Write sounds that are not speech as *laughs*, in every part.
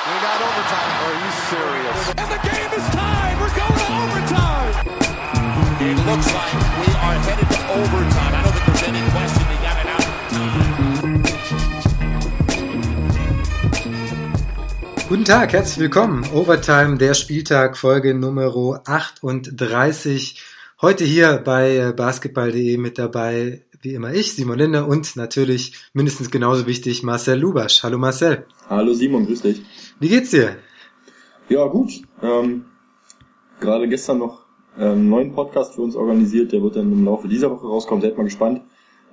We got overtime. Are you serious? And the game is tied. We're going to overtime. It looks like we are headed to overtime. I don't think there's any question they got it out. Guten Tag, herzlich willkommen. Overtime, der Spieltag, Folge Nummer 38. Heute hier bei äh, basketball.de mit dabei, wie immer ich, Simon Linder und natürlich mindestens genauso wichtig Marcel Lubasch. Hallo Marcel. Hallo Simon, grüß dich. Wie geht's dir? Ja, gut. Ähm, gerade gestern noch äh, einen neuen Podcast für uns organisiert, der wird dann im Laufe dieser Woche rauskommen. Seid mal gespannt.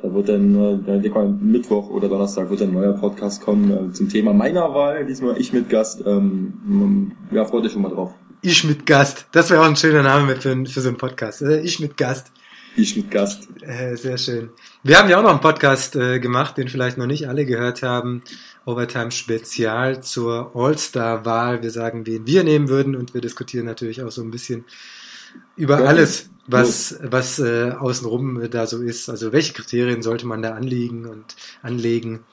Da wird dann, äh, denke mal, Mittwoch oder Donnerstag wird ein neuer Podcast kommen äh, zum Thema meiner Wahl. Diesmal ich mit Gast. Ähm, ja, freut euch schon mal drauf. Ich mit Gast. Das wäre auch ein schöner Name für, für so einen Podcast. Äh, Ich mit Gast. Ich mit Gast. Äh, sehr schön. Wir haben ja auch noch einen Podcast äh, gemacht, den vielleicht noch nicht alle gehört haben. Overtime Spezial zur All-Star-Wahl. Wir sagen, wen wir nehmen würden und wir diskutieren natürlich auch so ein bisschen über Ja, alles, was, was äh, außenrum da so ist. Also welche Kriterien sollte man da anlegen und anlegen?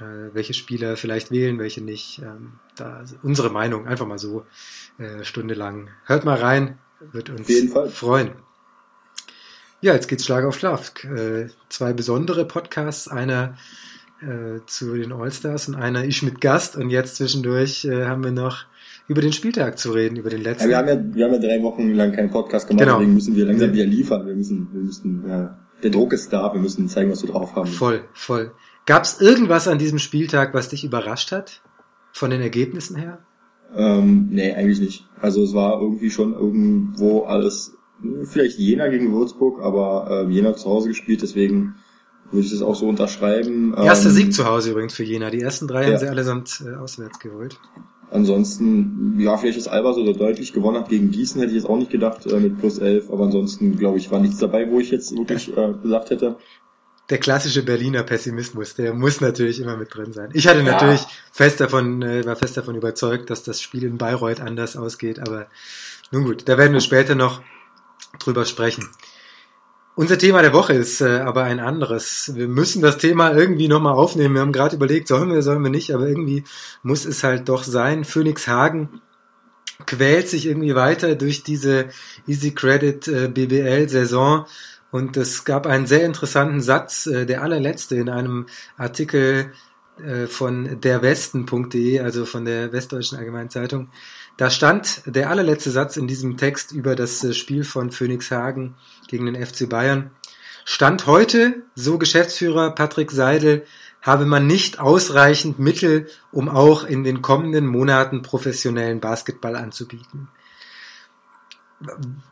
Äh, welche Spieler vielleicht wählen, welche nicht. Ähm, da unsere Meinung einfach mal so äh, stundenlang. Hört mal rein, wird uns freuen. Ja, jetzt geht's Schlag auf Schlag. Äh, zwei besondere Podcasts, einer äh, zu den All-Stars und einer ich mit Gast und jetzt zwischendurch äh, haben wir noch über den Spieltag zu reden, über den Ja, letzten. wir, haben ja, wir haben ja drei Wochen lang keinen Podcast gemacht, Genau. deswegen müssen wir langsam wieder liefern. Wir müssen, wir müssen, ja, der Druck ist da, wir müssen zeigen, was wir drauf haben. Voll, voll. Gab's irgendwas an diesem Spieltag, was dich überrascht hat? Von den Ergebnissen her? Ähm, nee, eigentlich nicht. Also es war irgendwie schon irgendwo alles, vielleicht Jena gegen Würzburg, aber äh, Jena zu Hause gespielt, deswegen würde ich das auch so unterschreiben. Erster Ähm, Sieg zu Hause übrigens für Jena. Die ersten drei Ja. haben sie allesamt äh, auswärts geholt. Ansonsten, ja, vielleicht ist Alba so deutlich gewonnen hat gegen Gießen, hätte ich jetzt auch nicht gedacht, äh, mit plus 11, aber ansonsten, glaube ich, war nichts dabei, wo ich jetzt wirklich äh, gesagt hätte. Der klassische Berliner Pessimismus, der muss natürlich immer mit drin sein. Ich hatte Ja. natürlich fest davon, äh, war fest davon überzeugt, dass das Spiel in Bayreuth anders ausgeht, aber nun gut, da werden wir später noch drüber sprechen. Unser Thema der Woche ist äh, aber ein anderes. Wir müssen das Thema irgendwie nochmal aufnehmen. Wir haben gerade überlegt, sollen wir, sollen wir nicht, aber irgendwie muss es halt doch sein. Phoenix Hagen quält sich irgendwie weiter durch diese Easy Credit äh, BBL Saison und es gab einen sehr interessanten Satz, äh, der allerletzte in einem Artikel äh, von derwesten.de, also von der Westdeutschen Allgemeinen Zeitung. Da stand der allerletzte Satz in diesem Text über das äh, Spiel von Phoenix Hagen gegen den FC Bayern. Stand heute, so Geschäftsführer Patrick Seidel, habe man nicht ausreichend Mittel, um auch in den kommenden Monaten professionellen Basketball anzubieten.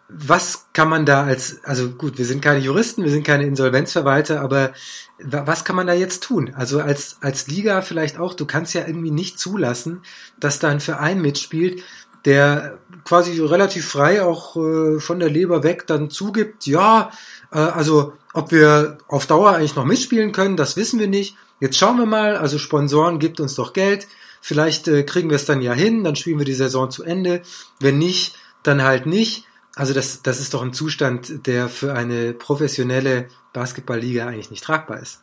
Was kann man da als, also gut, wir sind keine Juristen, wir sind keine Insolvenzverwalter, aber wa- was kann man da jetzt tun? Also als, als Liga vielleicht auch, du kannst ja irgendwie nicht zulassen, dass da ein Verein mitspielt, der quasi relativ frei auch äh, von der Leber weg dann zugibt, ja, äh, also ob wir auf Dauer eigentlich noch mitspielen können, das wissen wir nicht. Jetzt schauen wir mal, also Sponsoren gibt uns doch Geld, vielleicht äh, kriegen wir es dann ja hin, dann spielen wir die Saison zu Ende. Wenn nicht, dann halt nicht. Also das, das ist doch ein Zustand, der für eine professionelle Basketballliga eigentlich nicht tragbar ist.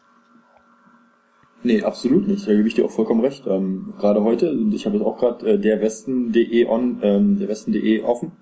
Nee, absolut nicht. Da gebe ich dir auch vollkommen recht. Ähm, gerade heute, und ich habe jetzt auch gerade äh, derwesten.de on, ähm, derwesten.de offen.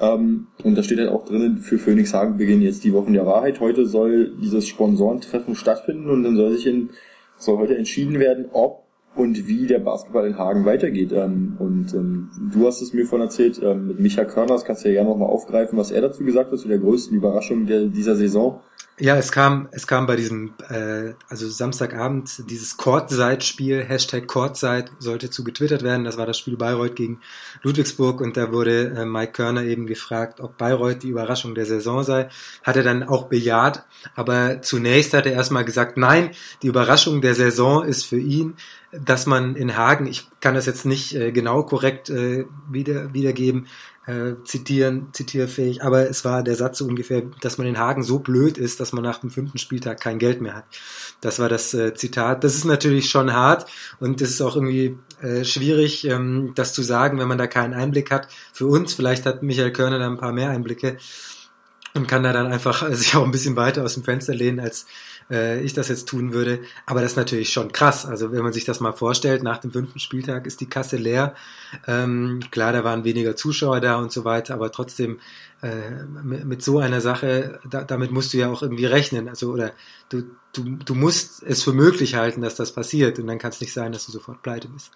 Ähm, und da steht halt auch drinnen, für Phoenix Hagen beginnen jetzt die Wochen der Wahrheit. Heute soll dieses Sponsorentreffen stattfinden und dann soll sich in, soll heute entschieden werden, ob und wie der Basketball in Hagen weitergeht. Ähm, und ähm, du hast es mir vorhin erzählt, ähm, mit Micha Körner, das kannst du ja gerne nochmal aufgreifen, was er dazu gesagt hat, zu der größten Überraschung der, dieser Saison. Ja, es kam, es kam bei diesem, äh, also Samstagabend, dieses Courtside-Spiel, Hashtag Courtside, sollte zu getwittert werden. Das war das Spiel Bayreuth gegen Ludwigsburg und da wurde äh, Mike Körner eben gefragt, ob Bayreuth die Überraschung der Saison sei. Hat er dann auch bejaht, aber zunächst hat er erstmal gesagt, nein, die Überraschung der Saison ist für ihn, dass man in Hagen, ich kann das jetzt nicht äh, genau korrekt äh, wieder, wiedergeben, äh, zitieren, zitierfähig, aber es war der Satz ungefähr, dass man in Hagen so blöd ist, dass man nach dem fünften Spieltag kein Geld mehr hat. Das war das äh, Zitat. Das ist natürlich schon hart und es ist auch irgendwie äh, schwierig, ähm, das zu sagen, wenn man da keinen Einblick hat. Für uns, vielleicht hat Michael Körner da ein paar mehr Einblicke und kann da dann einfach äh, sich auch ein bisschen weiter aus dem Fenster lehnen als äh, ich das jetzt tun würde. Aber das ist natürlich schon krass. Also wenn man sich das mal vorstellt, nach dem fünften Spieltag ist die Kasse leer. Ähm, klar, da waren weniger Zuschauer da und so weiter, aber trotzdem äh, mit, mit so einer Sache, da, damit musst du ja auch irgendwie rechnen. Also oder du, du, du musst es für möglich halten, dass das passiert und dann kann es nicht sein, dass du sofort pleite bist.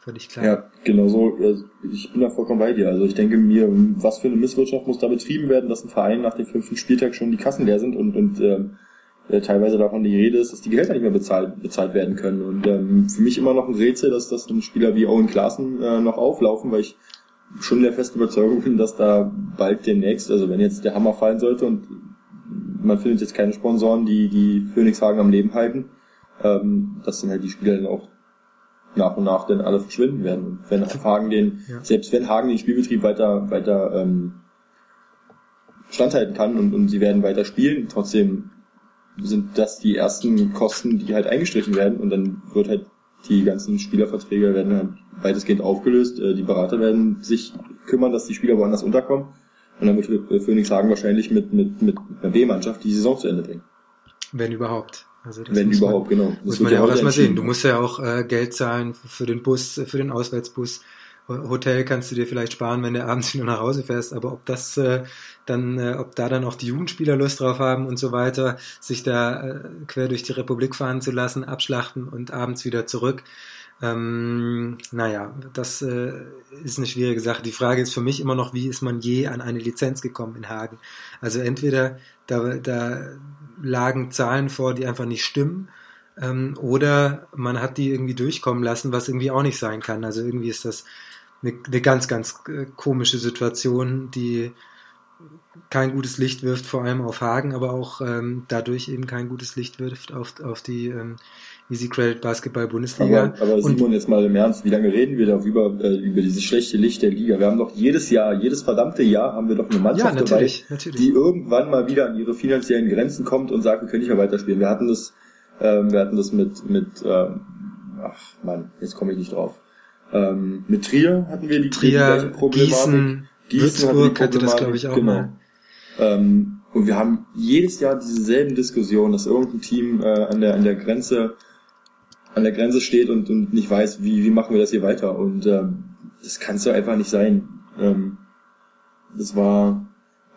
Völlig klar. Ja, genau so. Also ich bin da vollkommen bei dir. Also ich denke mir, was für eine Misswirtschaft muss da betrieben werden, dass ein Verein nach dem fünften Spieltag schon die Kassen leer sind und, und ähm, äh, teilweise davon die Rede ist, dass die Gehälter nicht mehr bezahlt, bezahlt werden können. Und ähm, für mich immer noch ein Rätsel, dass das ein Spieler wie Owen Klaassen äh, noch auflaufen, weil ich schon der festen Überzeugung bin, dass da bald demnächst, also wenn jetzt der Hammer fallen sollte und man findet jetzt keine Sponsoren, die die Phoenixhagen am Leben halten, ähm, dass dann halt die Spieler dann auch nach und nach dann alle verschwinden werden. Und wenn Hagen den, ja. selbst wenn Hagen den Spielbetrieb weiter, weiter ähm, standhalten kann und, und sie werden weiter spielen, trotzdem sind das die ersten Kosten, die halt eingestrichen werden und dann wird halt die ganzen Spielerverträge werden halt weitestgehend aufgelöst. Äh, die Berater werden sich kümmern, dass die Spieler woanders unterkommen. Und dann wird Phoenix Hagen wahrscheinlich mit, mit, mit einer B-Mannschaft die Saison zu Ende bringen. Wenn überhaupt. Also das Wenn überhaupt, man, genau. Das muss man ja auch erstmal sehen. Du musst ja auch äh, Geld zahlen für den Bus, für den Auswärtsbus. Hotel kannst du dir vielleicht sparen, wenn du abends wieder nach Hause fährst, aber ob das äh, dann, äh, ob da dann auch die Jugendspieler Lust drauf haben und so weiter, sich da äh, quer durch die Republik fahren zu lassen, abschlachten und abends wieder zurück. Ähm, naja, das äh, ist eine schwierige Sache. Die Frage ist für mich immer noch, wie ist man je an eine Lizenz gekommen in Hagen? Also entweder da, da lagen Zahlen vor, die einfach nicht stimmen, ähm, oder man hat die irgendwie durchkommen lassen, was irgendwie auch nicht sein kann. Also irgendwie ist das eine, eine ganz, ganz äh, komische Situation, die kein gutes Licht wirft, vor allem auf Hagen, aber auch ähm, dadurch eben kein gutes Licht wirft auf, auf die ähm, Easy Credit Basketball Bundesliga. Aber, aber Simon, jetzt mal im Ernst, wie lange reden wir darüber, äh, über dieses schlechte Licht der Liga? Wir haben doch jedes Jahr, jedes verdammte Jahr haben wir doch eine Mannschaft ja, natürlich, dabei, natürlich. die irgendwann mal wieder an ihre finanziellen Grenzen kommt und sagt, wir können nicht mehr weiterspielen. Wir hatten das, ähm, wir hatten das mit, mit ähm, ach man, jetzt komme ich nicht drauf. Ähm, mit Trier hatten wir die, Trier, die gleiche Problematik. Gießen, Gießen Würzburg hatte das, glaube ich, auch genau. mal. Ähm, und wir haben jedes Jahr dieselben Diskussionen, dass irgendein Team äh, an, der, an der Grenze an der Grenze steht und, und nicht weiß, wie, wie machen wir das hier weiter. Und ähm, das kann es einfach nicht sein. Ähm, das war,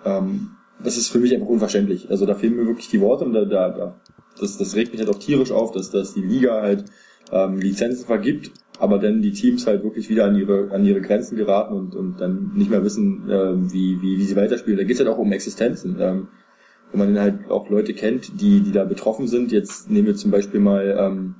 ähm, das ist für mich einfach unverständlich. Also da fehlen mir wirklich die Worte und da, da, da das, das regt mich halt auch tierisch auf, dass, dass die Liga halt ähm, Lizenzen vergibt, aber dann die Teams halt wirklich wieder an ihre, an ihre Grenzen geraten und, und dann nicht mehr wissen, ähm, wie, wie, wie sie weiterspielen. Da geht es halt auch um Existenzen. Ähm, wenn man dann halt auch Leute kennt, die, die da betroffen sind. Jetzt nehmen wir zum Beispiel mal ähm,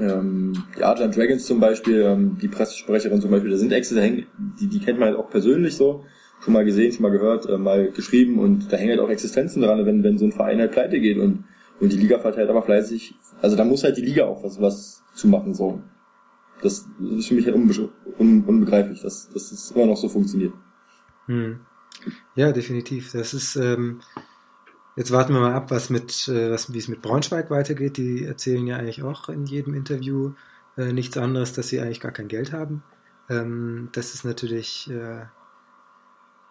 ähm, die Argent Dragons zum Beispiel, ähm, die Pressesprecherin zum Beispiel, da sind hängen, die, die kennt man halt auch persönlich so, schon mal gesehen, schon mal gehört, äh, mal geschrieben und da hängen halt auch Existenzen dran, wenn, wenn so ein Verein halt pleite geht und, und die Liga verteilt aber fleißig, also da muss halt die Liga auch was, was zu machen, so. Das, ist für mich halt unbe un unbegreiflich, dass, dass das immer noch so funktioniert. Hm. Ja, definitiv. Das ist, ähm, Jetzt warten wir mal ab, was mit, äh, was, wie es mit Braunschweig weitergeht. Die erzählen ja eigentlich auch in jedem Interview äh, nichts anderes, dass sie eigentlich gar kein Geld haben. Ähm, das ist natürlich, äh,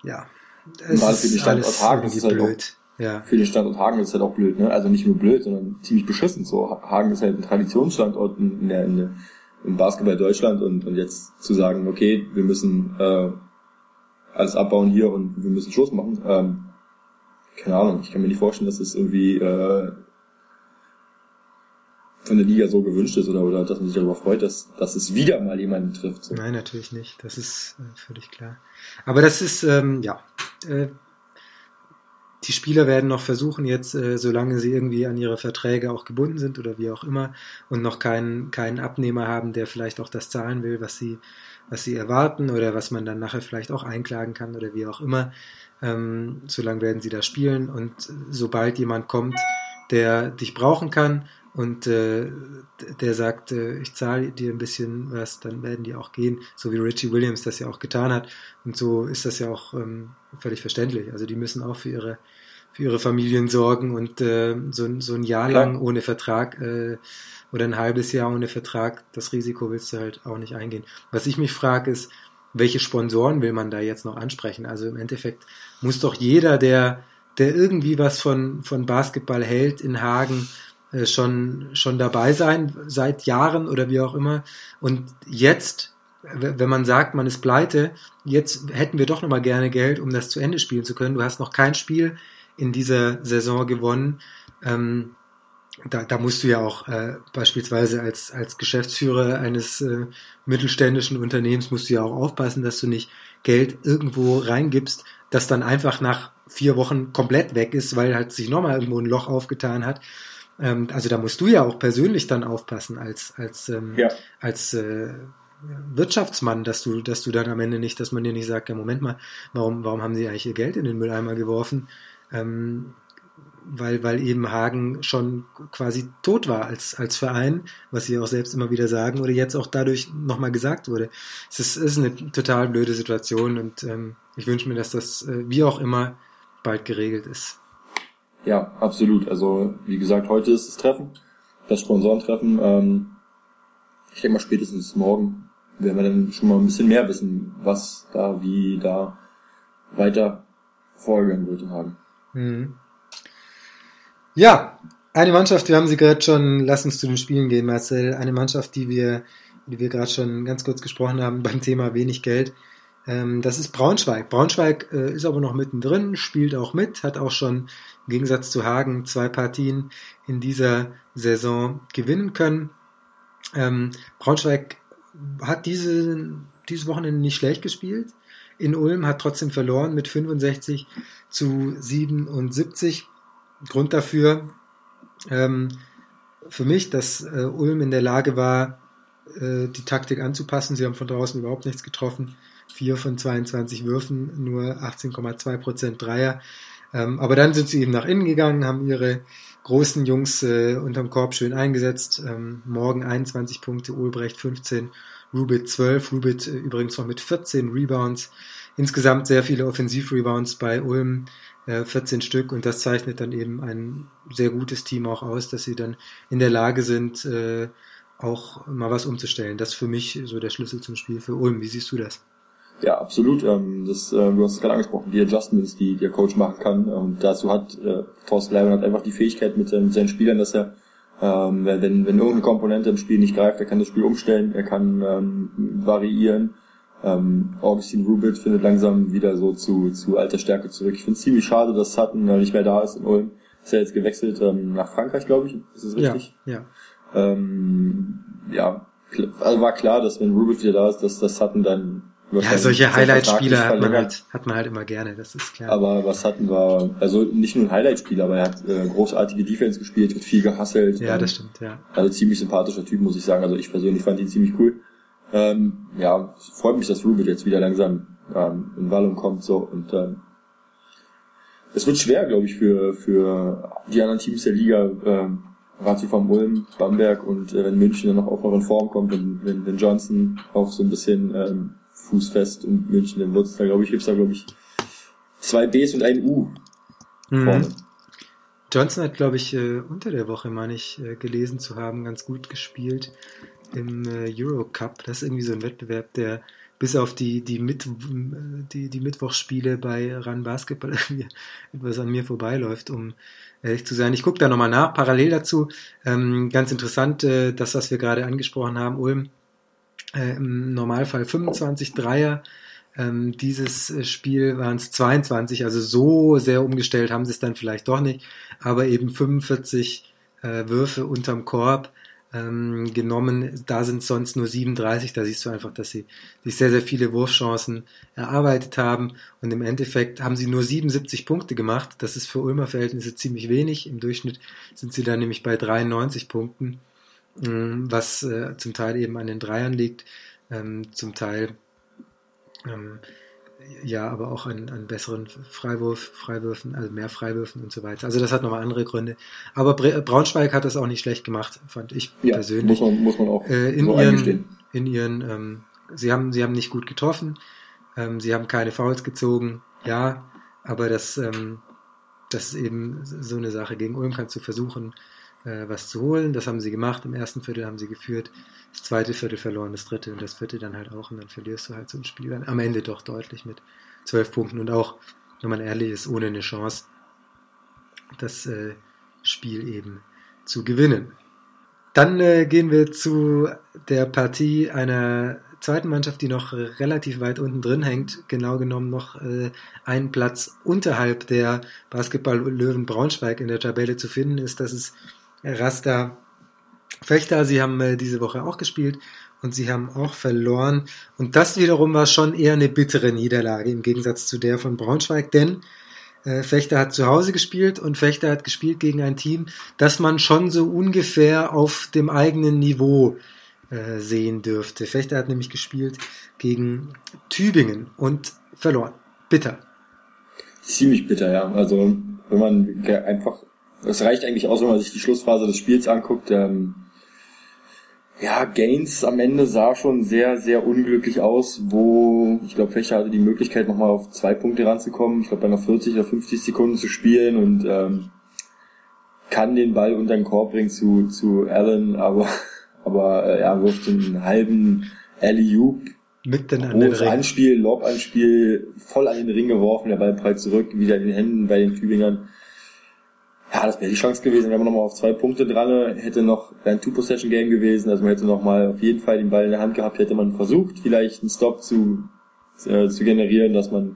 ja, es Gerade für den Standort Hagen ist es halt blöd. Auch, ja. Für den Standort Hagen ist es halt auch blöd, ne? Also nicht nur blöd, sondern ziemlich beschissen. So Hagen ist halt ein Traditionsstandort in der, in der im Basketball Deutschland und, und jetzt zu sagen, okay, wir müssen äh, alles abbauen hier und wir müssen Schluss machen. Ähm, keine Ahnung, ich kann mir nicht vorstellen, dass es irgendwie äh, von der Liga so gewünscht ist oder, oder dass man sich darüber freut, dass, dass es wieder mal jemanden trifft. So. Nein, natürlich nicht. Das ist äh, völlig klar. Aber das ist, ähm, ja, äh, die Spieler werden noch versuchen, jetzt, äh, solange sie irgendwie an ihre Verträge auch gebunden sind oder wie auch immer und noch keinen, keinen Abnehmer haben, der vielleicht auch das zahlen will, was sie, was sie erwarten oder was man dann nachher vielleicht auch einklagen kann oder wie auch immer, ähm, solange werden sie da spielen und sobald jemand kommt, der dich brauchen kann und äh, der sagt, äh, ich zahle dir ein bisschen was, dann werden die auch gehen, so wie Richie Williams das ja auch getan hat. Und so ist das ja auch ähm, völlig verständlich. Also die müssen auch für ihre für ihre Familien sorgen und äh, so, so ein Jahr lang ohne Vertrag äh, oder ein halbes Jahr ohne Vertrag, das Risiko willst du halt auch nicht eingehen. Was ich mich frage ist, welche Sponsoren will man da jetzt noch ansprechen? Also im Endeffekt muss doch jeder, der, der irgendwie was von, von Basketball hält in Hagen, schon, schon dabei sein, seit Jahren oder wie auch immer. Und jetzt, wenn man sagt, man ist pleite, jetzt hätten wir doch nochmal gerne Geld, um das zu Ende spielen zu können. Du hast noch kein Spiel in dieser Saison gewonnen. Ähm, da, da musst du ja auch äh, beispielsweise als, als Geschäftsführer eines äh, mittelständischen Unternehmens musst du ja auch aufpassen, dass du nicht Geld irgendwo reingibst, das dann einfach nach vier Wochen komplett weg ist, weil halt sich nochmal irgendwo ein Loch aufgetan hat. Ähm, also da musst du ja auch persönlich dann aufpassen als, als, ähm, ja. als äh, Wirtschaftsmann, dass du, dass du dann am Ende nicht, dass man dir nicht sagt, ja Moment mal, warum, warum haben sie eigentlich ihr Geld in den Mülleimer geworfen? Ähm, weil, weil eben Hagen schon quasi tot war als, als Verein, was sie auch selbst immer wieder sagen, oder jetzt auch dadurch nochmal gesagt wurde. Es ist, ist eine total blöde Situation und ähm, ich wünsche mir, dass das äh, wie auch immer bald geregelt ist. Ja, absolut. Also wie gesagt, heute ist das Treffen, das Sponsorentreffen. Ähm, ich denke mal spätestens morgen werden wir dann schon mal ein bisschen mehr wissen, was da, wie da weiter vorgehen wird in Hagen. Mhm. Ja, eine Mannschaft, wir haben sie gerade schon, lass uns zu den Spielen gehen, Marcel. Eine Mannschaft, die wir, die wir gerade schon ganz kurz gesprochen haben *laughs* beim Thema wenig Geld. Ähm, das ist Braunschweig. Braunschweig äh, ist aber noch mittendrin, spielt auch mit, hat auch schon im Gegensatz zu Hagen zwei Partien in dieser Saison gewinnen können. Ähm, Braunschweig hat diese, dieses Wochenende nicht schlecht gespielt. In Ulm hat trotzdem verloren mit 65 zu 77. Grund dafür ähm, für mich, dass äh, Ulm in der Lage war, äh, die Taktik anzupassen. Sie haben von draußen überhaupt nichts getroffen. Vier von 22 Würfen, nur 18,2 Prozent Dreier. Ähm, aber dann sind sie eben nach innen gegangen, haben ihre großen Jungs äh, unterm Korb schön eingesetzt. Ähm, morgen 21 Punkte, Ulbrecht 15, Rubit 12, Rubit äh, übrigens noch mit 14 Rebounds. Insgesamt sehr viele Offensiv-Rebounds bei Ulm. 14 Stück und das zeichnet dann eben ein sehr gutes Team auch aus, dass sie dann in der Lage sind, äh, auch mal was umzustellen. Das ist für mich so der Schlüssel zum Spiel für Ulm. Wie siehst du das? Ja, absolut. Ähm, das, äh, du hast es gerade angesprochen, die Adjustments, die der Coach machen kann. Und dazu hat äh, Thorsten Leiber hat einfach die Fähigkeit mit, mit seinen Spielern, dass er ähm, wenn, wenn irgendeine Komponente im Spiel nicht greift, er kann das Spiel umstellen, er kann ähm, variieren ähm, Augustin Rubit findet langsam wieder so zu, zu alter Stärke zurück. Ich finde es ziemlich schade, dass Sutton äh, nicht mehr da ist in Ulm. Ist ja jetzt gewechselt ähm, nach Frankreich, glaube ich. Ist es richtig? Ja. Ja, ähm, ja also war klar, dass wenn Rubit wieder da ist, dass das Sutton dann ja, solche Highlight-Spieler hat man halt, hat man halt immer gerne, das ist klar. Aber was hatten wir, also nicht nur ein Highlight-Spieler, aber er hat äh, großartige Defense gespielt, wird viel gehasselt. Ja, das stimmt, ja. Also ziemlich sympathischer Typ, muss ich sagen. Also ich persönlich fand ihn ziemlich cool. Ähm, ja, freut mich, dass Rubit jetzt wieder langsam ähm, in Wallung kommt so und ähm, es wird schwer, glaube ich, für für die anderen Teams der Liga. Ähm, Rati von Ulm, Bamberg und äh, wenn München dann noch auch noch in Form kommt, wenn, wenn, wenn Johnson auch so ein bisschen ähm, fußfest und München dann wird's da glaube ich gibt's da glaube ich zwei Bs und ein U mhm. vorne. Johnson hat glaube ich äh, unter der Woche meine ich äh, gelesen zu haben ganz gut gespielt im äh, Eurocup. Das ist irgendwie so ein Wettbewerb, der bis auf die, die, Mit, die, die Mittwochsspiele bei Run Basketball *laughs* irgendwie etwas an mir vorbeiläuft, um ehrlich zu sein. Ich gucke da nochmal nach. Parallel dazu, ähm, ganz interessant, äh, das, was wir gerade angesprochen haben, Ulm, äh, im Normalfall 25 Dreier. Ähm, dieses äh, Spiel waren es 22, also so sehr umgestellt haben sie es dann vielleicht doch nicht, aber eben 45 äh, Würfe unterm Korb ähm, genommen. Da sind sonst nur 37. Da siehst du einfach, dass sie sich sehr, sehr viele Wurfchancen erarbeitet haben. Und im Endeffekt haben sie nur 77 Punkte gemacht. Das ist für Ulmer Verhältnisse ziemlich wenig. Im Durchschnitt sind sie dann nämlich bei 93 Punkten, was äh, zum Teil eben an den Dreiern liegt, ähm, zum Teil ähm, ja, aber auch an, an besseren Freiwurf, Freiwürfen, also mehr Freiwürfen und so weiter. Also das hat nochmal andere Gründe. Aber Braunschweig hat das auch nicht schlecht gemacht, fand ich ja, persönlich. Muss man, muss man auch äh, in, so ihren, in ihren, ähm, sie haben, sie haben nicht gut getroffen, ähm, sie haben keine Fouls gezogen, ja, aber das, ähm, das ist eben so eine Sache. Gegen Ulm kannst du versuchen, äh, was zu holen. Das haben sie gemacht. Im ersten Viertel haben sie geführt das zweite Viertel verloren, das dritte und das vierte dann halt auch und dann verlierst du halt so ein Spiel dann am Ende doch deutlich mit zwölf Punkten und auch, wenn man ehrlich ist, ohne eine Chance, das äh, Spiel eben zu gewinnen. Dann äh, gehen wir zu der Partie einer zweiten Mannschaft, die noch relativ weit unten drin hängt, genau genommen noch äh, einen Platz unterhalb der Basketball-Löwen Braunschweig in der Tabelle zu finden ist. Das ist Rasta Fechter. Sie haben äh, diese Woche auch gespielt und sie haben auch verloren. Und das wiederum war schon eher eine bittere Niederlage im Gegensatz zu der von Braunschweig, denn äh, Fechter hat zu Hause gespielt und Fechter hat gespielt gegen ein Team, das man schon so ungefähr auf dem eigenen Niveau äh, sehen dürfte. Fechter hat nämlich gespielt gegen Tübingen und verloren. Bitter. Ziemlich bitter, ja. Also wenn man einfach, es reicht eigentlich aus, wenn man sich die Schlussphase des Spiels anguckt. Ähm, ja, Gaines am Ende sah schon sehr, sehr unglücklich aus, wo ich glaube, Fechter hatte die Möglichkeit, nochmal auf zwei Punkte ranzukommen. Ich glaube, bei noch 40 oder 50 Sekunden zu spielen und ähm, kann den Ball unter den Korb bringen zu, zu Allen, aber, *laughs* aber äh, er wirft einen halben Alley-Oop. Mitten an den Ring. Anspiel, Lob-Anspiel, voll an den Ring geworfen, der Ball prallt zurück, wieder in den Händen bei den Tübingern ja, das wäre die Chance gewesen, wenn man nochmal auf zwei Punkte dran hätte noch ein Two-Possession-Game gewesen, also man hätte nochmal auf jeden Fall den Ball in der Hand gehabt, hätte man versucht, vielleicht einen Stop zu, äh, zu generieren, dass man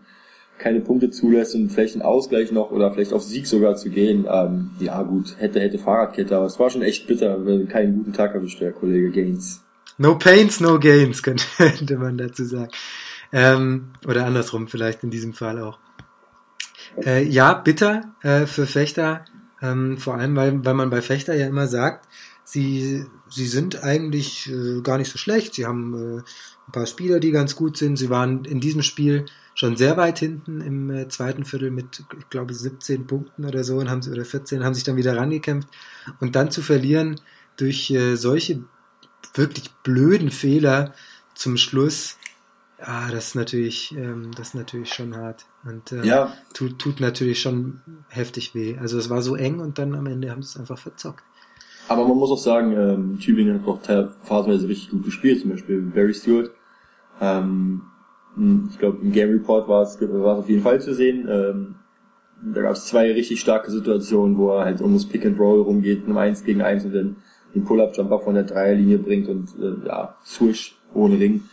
keine Punkte zulässt und vielleicht einen Ausgleich noch oder vielleicht auf Sieg sogar zu gehen. Ähm, ja gut, hätte, hätte Fahrradkette, aber es war schon echt bitter, wenn keinen guten Tag erwischt, der Kollege Gaines. No pains, no gains, *laughs* könnte man dazu sagen. Ähm, oder andersrum vielleicht in diesem Fall auch. Äh, ja, bitter äh, für Fechter. Ähm, vor allem, weil, weil man bei Fechter ja immer sagt, sie, sie sind eigentlich äh, gar nicht so schlecht. Sie haben äh, ein paar Spieler, die ganz gut sind. Sie waren in diesem Spiel schon sehr weit hinten im äh, zweiten Viertel mit, ich glaube, 17 Punkten oder so und haben sie, oder 14, haben sich dann wieder rangekämpft. Und dann zu verlieren durch äh, solche wirklich blöden Fehler zum Schluss, Ah, das ist natürlich, ähm, das ist natürlich schon hart. Und äh, ja. tut, tut natürlich schon heftig weh. Also es war so eng und dann am Ende haben sie es einfach verzockt. Aber man muss auch sagen, ähm, Tübingen hat auch phasenweise richtig gut gespielt, zum Beispiel Barry Stewart. Ähm, ich glaube, im Game Report war es, war es auf jeden Fall zu sehen. Ähm, da gab es zwei richtig starke Situationen, wo er halt um das Pick and Roll rumgeht, um eins gegen eins und dann den Pull-Up-Jumper von der Dreierlinie bringt und äh, ja, Swish ohne Ring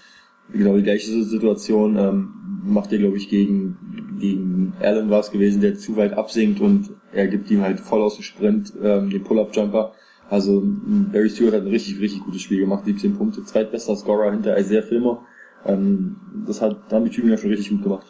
genau die gleiche Situation ähm, macht er, glaube ich, gegen, gegen Allen war es gewesen, der zu weit absinkt und er gibt ihm halt voll aus dem Sprint ähm, den Pull-Up-Jumper. Also Barry Stewart hat ein richtig, richtig gutes Spiel gemacht, 17 Punkte, zweitbester Scorer hinter Isaiah Filmer. Ähm, das hat, da haben die Tübinger schon richtig gut gemacht.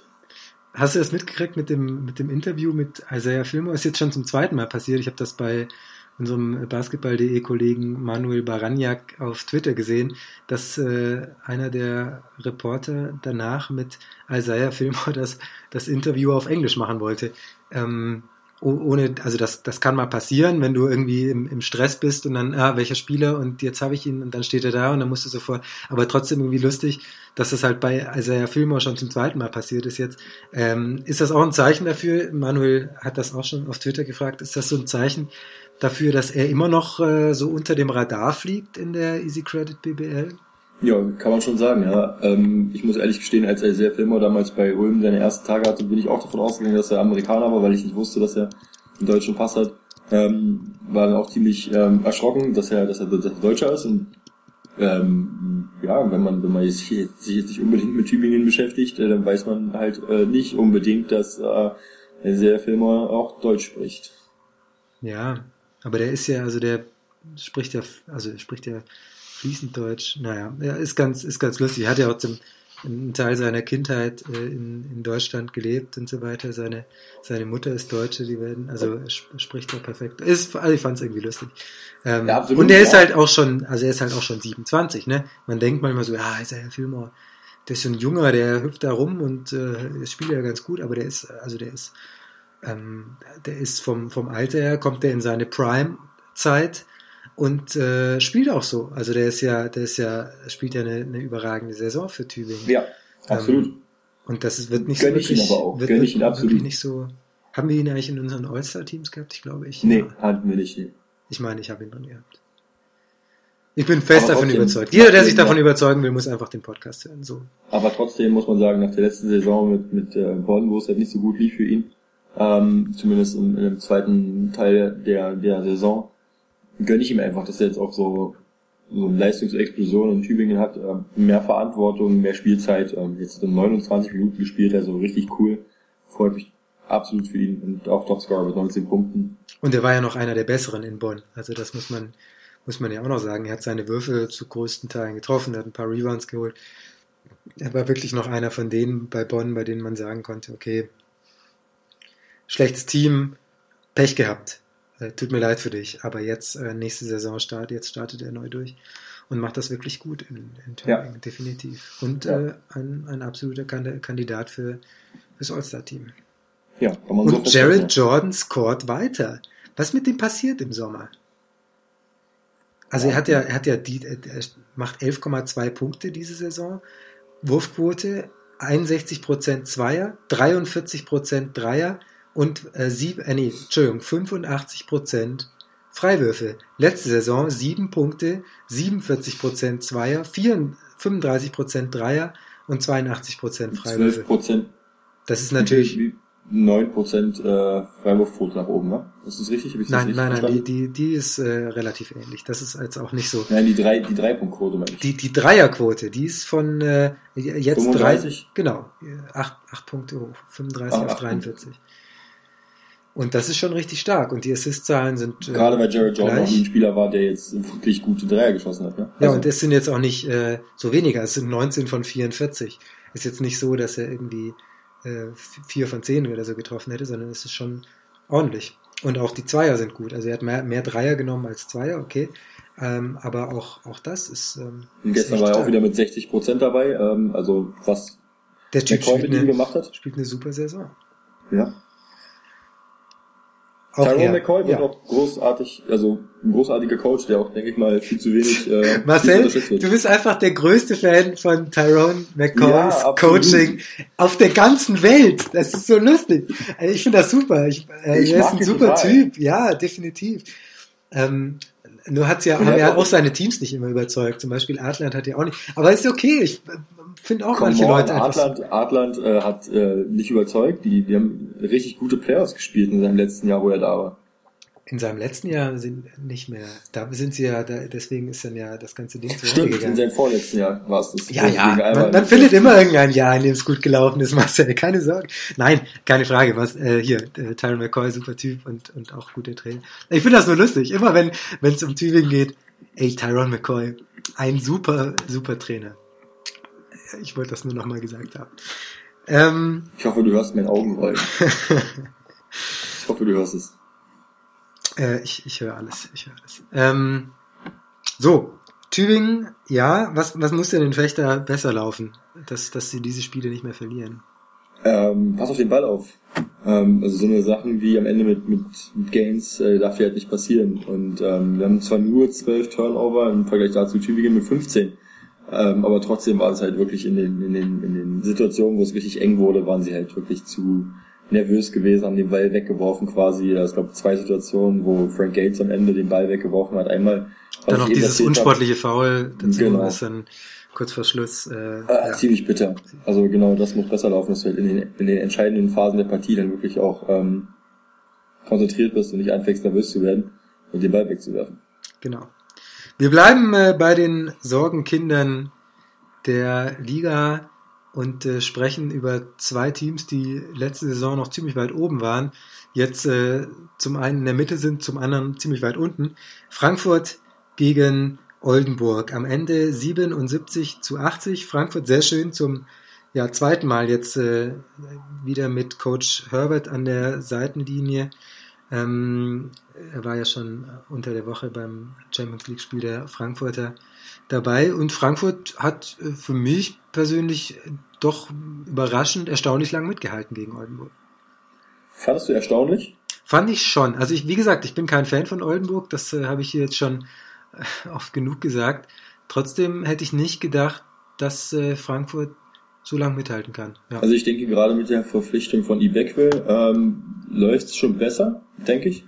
Hast du das mitgekriegt mit dem, mit dem Interview mit Isaiah Filmer? Ist jetzt schon zum zweiten Mal passiert. Ich habe das bei unserem Basketball.de Kollegen Manuel Baraniak auf Twitter gesehen, dass äh, einer der Reporter danach mit Isaiah Filmer das, das Interview auf Englisch machen wollte. Ähm, ohne, also das, das kann mal passieren, wenn du irgendwie im, im Stress bist und dann, ah, welcher Spieler und jetzt habe ich ihn und dann steht er da und dann musst du sofort, aber trotzdem irgendwie lustig, dass das halt bei Isaiah Filmer schon zum zweiten Mal passiert ist jetzt. Ähm, ist das auch ein Zeichen dafür? Manuel hat das auch schon auf Twitter gefragt, ist das so ein Zeichen, dafür, dass er immer noch äh, so unter dem Radar fliegt in der Easy Credit BBL? Ja, kann man schon sagen, ja. Ähm, ich muss ehrlich gestehen, als er sehr Filmer damals bei Ulm seine ersten Tage hatte, bin ich auch davon ausgegangen, dass er Amerikaner war, weil ich nicht wusste, dass er einen deutschen Pass hat. Ähm, war dann auch ziemlich ähm, erschrocken, dass er, dass er, dass er Deutscher ist und ähm, ja, wenn man, wenn man sich jetzt nicht unbedingt mit Tübingen beschäftigt, äh, dann weiß man halt äh, nicht unbedingt, dass äh, sehr Filmer auch Deutsch spricht. Ja, aber der ist ja, also der spricht ja, also spricht ja fließend Deutsch. Naja, er ist ganz, ist ganz lustig. Er hat ja auch zum, einen Teil seiner Kindheit äh, in, in Deutschland gelebt und so weiter. Seine, seine Mutter ist Deutsche, die werden, also er spricht ja perfekt. Ist, also ich fand es irgendwie lustig. Ähm, ja, absolut, und er ist ja. halt auch schon, also er ist halt auch schon 27, ne? Man denkt manchmal so, ja, ist er ja Filmer, der ist so ein Junger, der hüpft da rum und äh, spielt ja ganz gut, aber der ist, also der ist ähm, der ist vom, vom Alter her, kommt der in seine Prime-Zeit und äh, spielt auch so. Also der ist ja, der ist ja, spielt ja eine, eine überragende Saison für Tübingen. Ja, absolut. Ähm, und das ist, wird nicht Gönn so wirklich, ich ihn aber auch. Wird, Gönn ich ihn absolut. nicht so. Haben wir ihn eigentlich in unseren All-Star-Teams gehabt? Ich glaube ich. Nee, ja. hatten wir nicht. Ich meine, ich habe ihn drin gehabt. Ich bin fest davon überzeugt. Jeder, der sich davon überzeugen will, muss einfach den Podcast hören. So. Aber trotzdem muss man sagen, nach der letzten Saison mit, mit äh, Bonn, wo es halt nicht so gut lief für ihn, ähm, zumindest im, im zweiten Teil der, der Saison, gönne ich ihm einfach, dass er jetzt auch so, so eine Leistungsexplosion in Tübingen hat, äh, mehr Verantwortung, mehr Spielzeit, ähm, jetzt er 29 Minuten gespielt, also richtig cool. Freut mich absolut für ihn und auch Topscorer mit 19 Punkten. Und er war ja noch einer der besseren in Bonn. Also das muss man, muss man ja auch noch sagen. Er hat seine Würfe zu größten Teilen getroffen, er hat ein paar Rebounds geholt. Er war wirklich noch einer von denen bei Bonn, bei denen man sagen konnte, okay, schlechtes Team, Pech gehabt. Äh, tut mir leid für dich, aber jetzt äh, nächste Saison startet, jetzt startet er neu durch und macht das wirklich gut in, in Tübingen, ja. definitiv. Und ja. äh, ein, ein absoluter Kandidat für das All-Star-Team. Ja, kann man und so Jared Jordan scored weiter. Was mit dem passiert im Sommer? Also ja. er hat ja, er hat ja die, er macht 11,2 Punkte diese Saison. Wurfquote 61% Zweier, 43% Dreier und äh, sieb, äh, nee, Entschuldigung, 85% Freiwürfe. Letzte Saison 7 Punkte, 47% Zweier, 34, 35% Dreier und 82% Freiwürfe. 12%. Das ist natürlich. Wie, 9% äh, Freiwurfquote nach oben, ne? Ist das richtig? Ich nein, nein, nein, die, die, die ist äh, relativ ähnlich. Das ist jetzt auch nicht so. Nein, die drei, die Dreipunktquote meine ich. Die, die Dreierquote, die ist von äh, jetzt 35? drei, genau, acht, acht Punkte hoch, 35 Ach, auf 43. Und das ist schon richtig stark. Und die Assist-Zahlen sind. Äh, Gerade weil Jared Jordan auch ein Spieler war, der jetzt wirklich gute Dreier geschossen hat. Ne? Also. Ja, und es sind jetzt auch nicht äh, so weniger. Es sind 19 von 44. Ist jetzt nicht so, dass er irgendwie äh, vier von zehn oder so getroffen hätte, sondern es ist schon ordentlich. Und auch die Zweier sind gut. Also er hat mehr, mehr Dreier genommen als Zweier, okay. Ähm, aber auch, auch das ist. Ähm, Und gestern war er auch wieder mit 60 Prozent dabei, ähm, also was der Typ spielt eine, gemacht hat. Spielt eine super Saison. Ja. Tyrone McCoy wird ja. auch großartig, also ein großartiger Coach, der auch, denke ich mal, viel zu wenig äh, *laughs* Marcel, du bist einfach der größte Fan von Tyrone McCoys ja, Coaching auf der ganzen Welt. Das ist so lustig. Also ich finde das super. Ich, äh, ich er ist ein super total. Typ. Ja, definitiv. Ähm, nur hat's ja, haben ja auch seine Teams nicht immer überzeugt. Zum Beispiel Adland hat ja auch nicht. Aber ist okay. Ich finde auch Come manche on, Leute einfach. Adland, Adland äh, hat äh, nicht überzeugt. Die, die haben richtig gute Playoffs gespielt in seinem letzten Jahr, wo er da war in seinem letzten Jahr sind nicht mehr, da sind sie ja, da, deswegen ist dann ja das ganze Ding zu Stimmt, in seinem vorletzten Jahr war es das. Ja, ja, man, man findet immer irgendein Jahr, in dem es gut gelaufen ist, *laughs* Marcel, keine Sorge. Nein, keine Frage, was, äh, hier, äh, Tyron McCoy, super Typ und, und auch guter Trainer. Ich finde das nur lustig, immer wenn wenn es um Tübingen geht, ey, Tyron McCoy, ein super, super Trainer. Ich wollte das nur nochmal gesagt haben. Ähm, ich hoffe, du hörst mein Augenrollen. *laughs* ich hoffe, du hörst es. Äh, ich, ich höre alles, ich höre alles. Ähm, so, Tübingen, ja, was, was muss denn den Fechter besser laufen, dass, dass sie diese Spiele nicht mehr verlieren? Ähm, pass auf den Ball auf. Ähm, also so eine Sachen wie am Ende mit, mit, mit Gains äh, darf ja halt nicht passieren. Und ähm, wir haben zwar nur 12 Turnover im Vergleich dazu Tübingen mit 15. Ähm, aber trotzdem war es halt wirklich in den, in, den, in den Situationen, wo es richtig eng wurde, waren sie halt wirklich zu, nervös gewesen, haben den Ball weggeworfen quasi. Es gab zwei Situationen, wo Frank Gates am Ende den Ball weggeworfen hat. Einmal dann noch dieses unsportliche hab, Foul dazu, genau. was dann kurz vor Schluss. Äh, äh, ja. Ziemlich bitter. Also genau, das muss besser laufen, dass du halt in den, in den entscheidenden Phasen der Partie dann wirklich auch ähm, konzentriert bist und nicht anfängst nervös zu werden und den Ball wegzuwerfen. Genau. Wir bleiben äh, bei den Sorgenkindern der Liga und äh, sprechen über zwei Teams, die letzte Saison noch ziemlich weit oben waren, jetzt äh, zum einen in der Mitte sind, zum anderen ziemlich weit unten. Frankfurt gegen Oldenburg. Am Ende 77 zu 80. Frankfurt sehr schön zum ja, zweiten Mal jetzt äh, wieder mit Coach Herbert an der Seitenlinie. Ähm, er war ja schon unter der Woche beim Champions League Spiel der Frankfurter dabei und Frankfurt hat äh, für mich persönlich doch überraschend erstaunlich lang mitgehalten gegen Oldenburg. Fandest du erstaunlich? Fand ich schon. Also ich, wie gesagt, ich bin kein Fan von Oldenburg, das äh, habe ich hier jetzt schon äh, oft genug gesagt. Trotzdem hätte ich nicht gedacht, dass äh, Frankfurt so lange mithalten kann. Ja. Also ich denke gerade mit der Verpflichtung von Ibekwe ähm, läuft es schon besser, denke ich.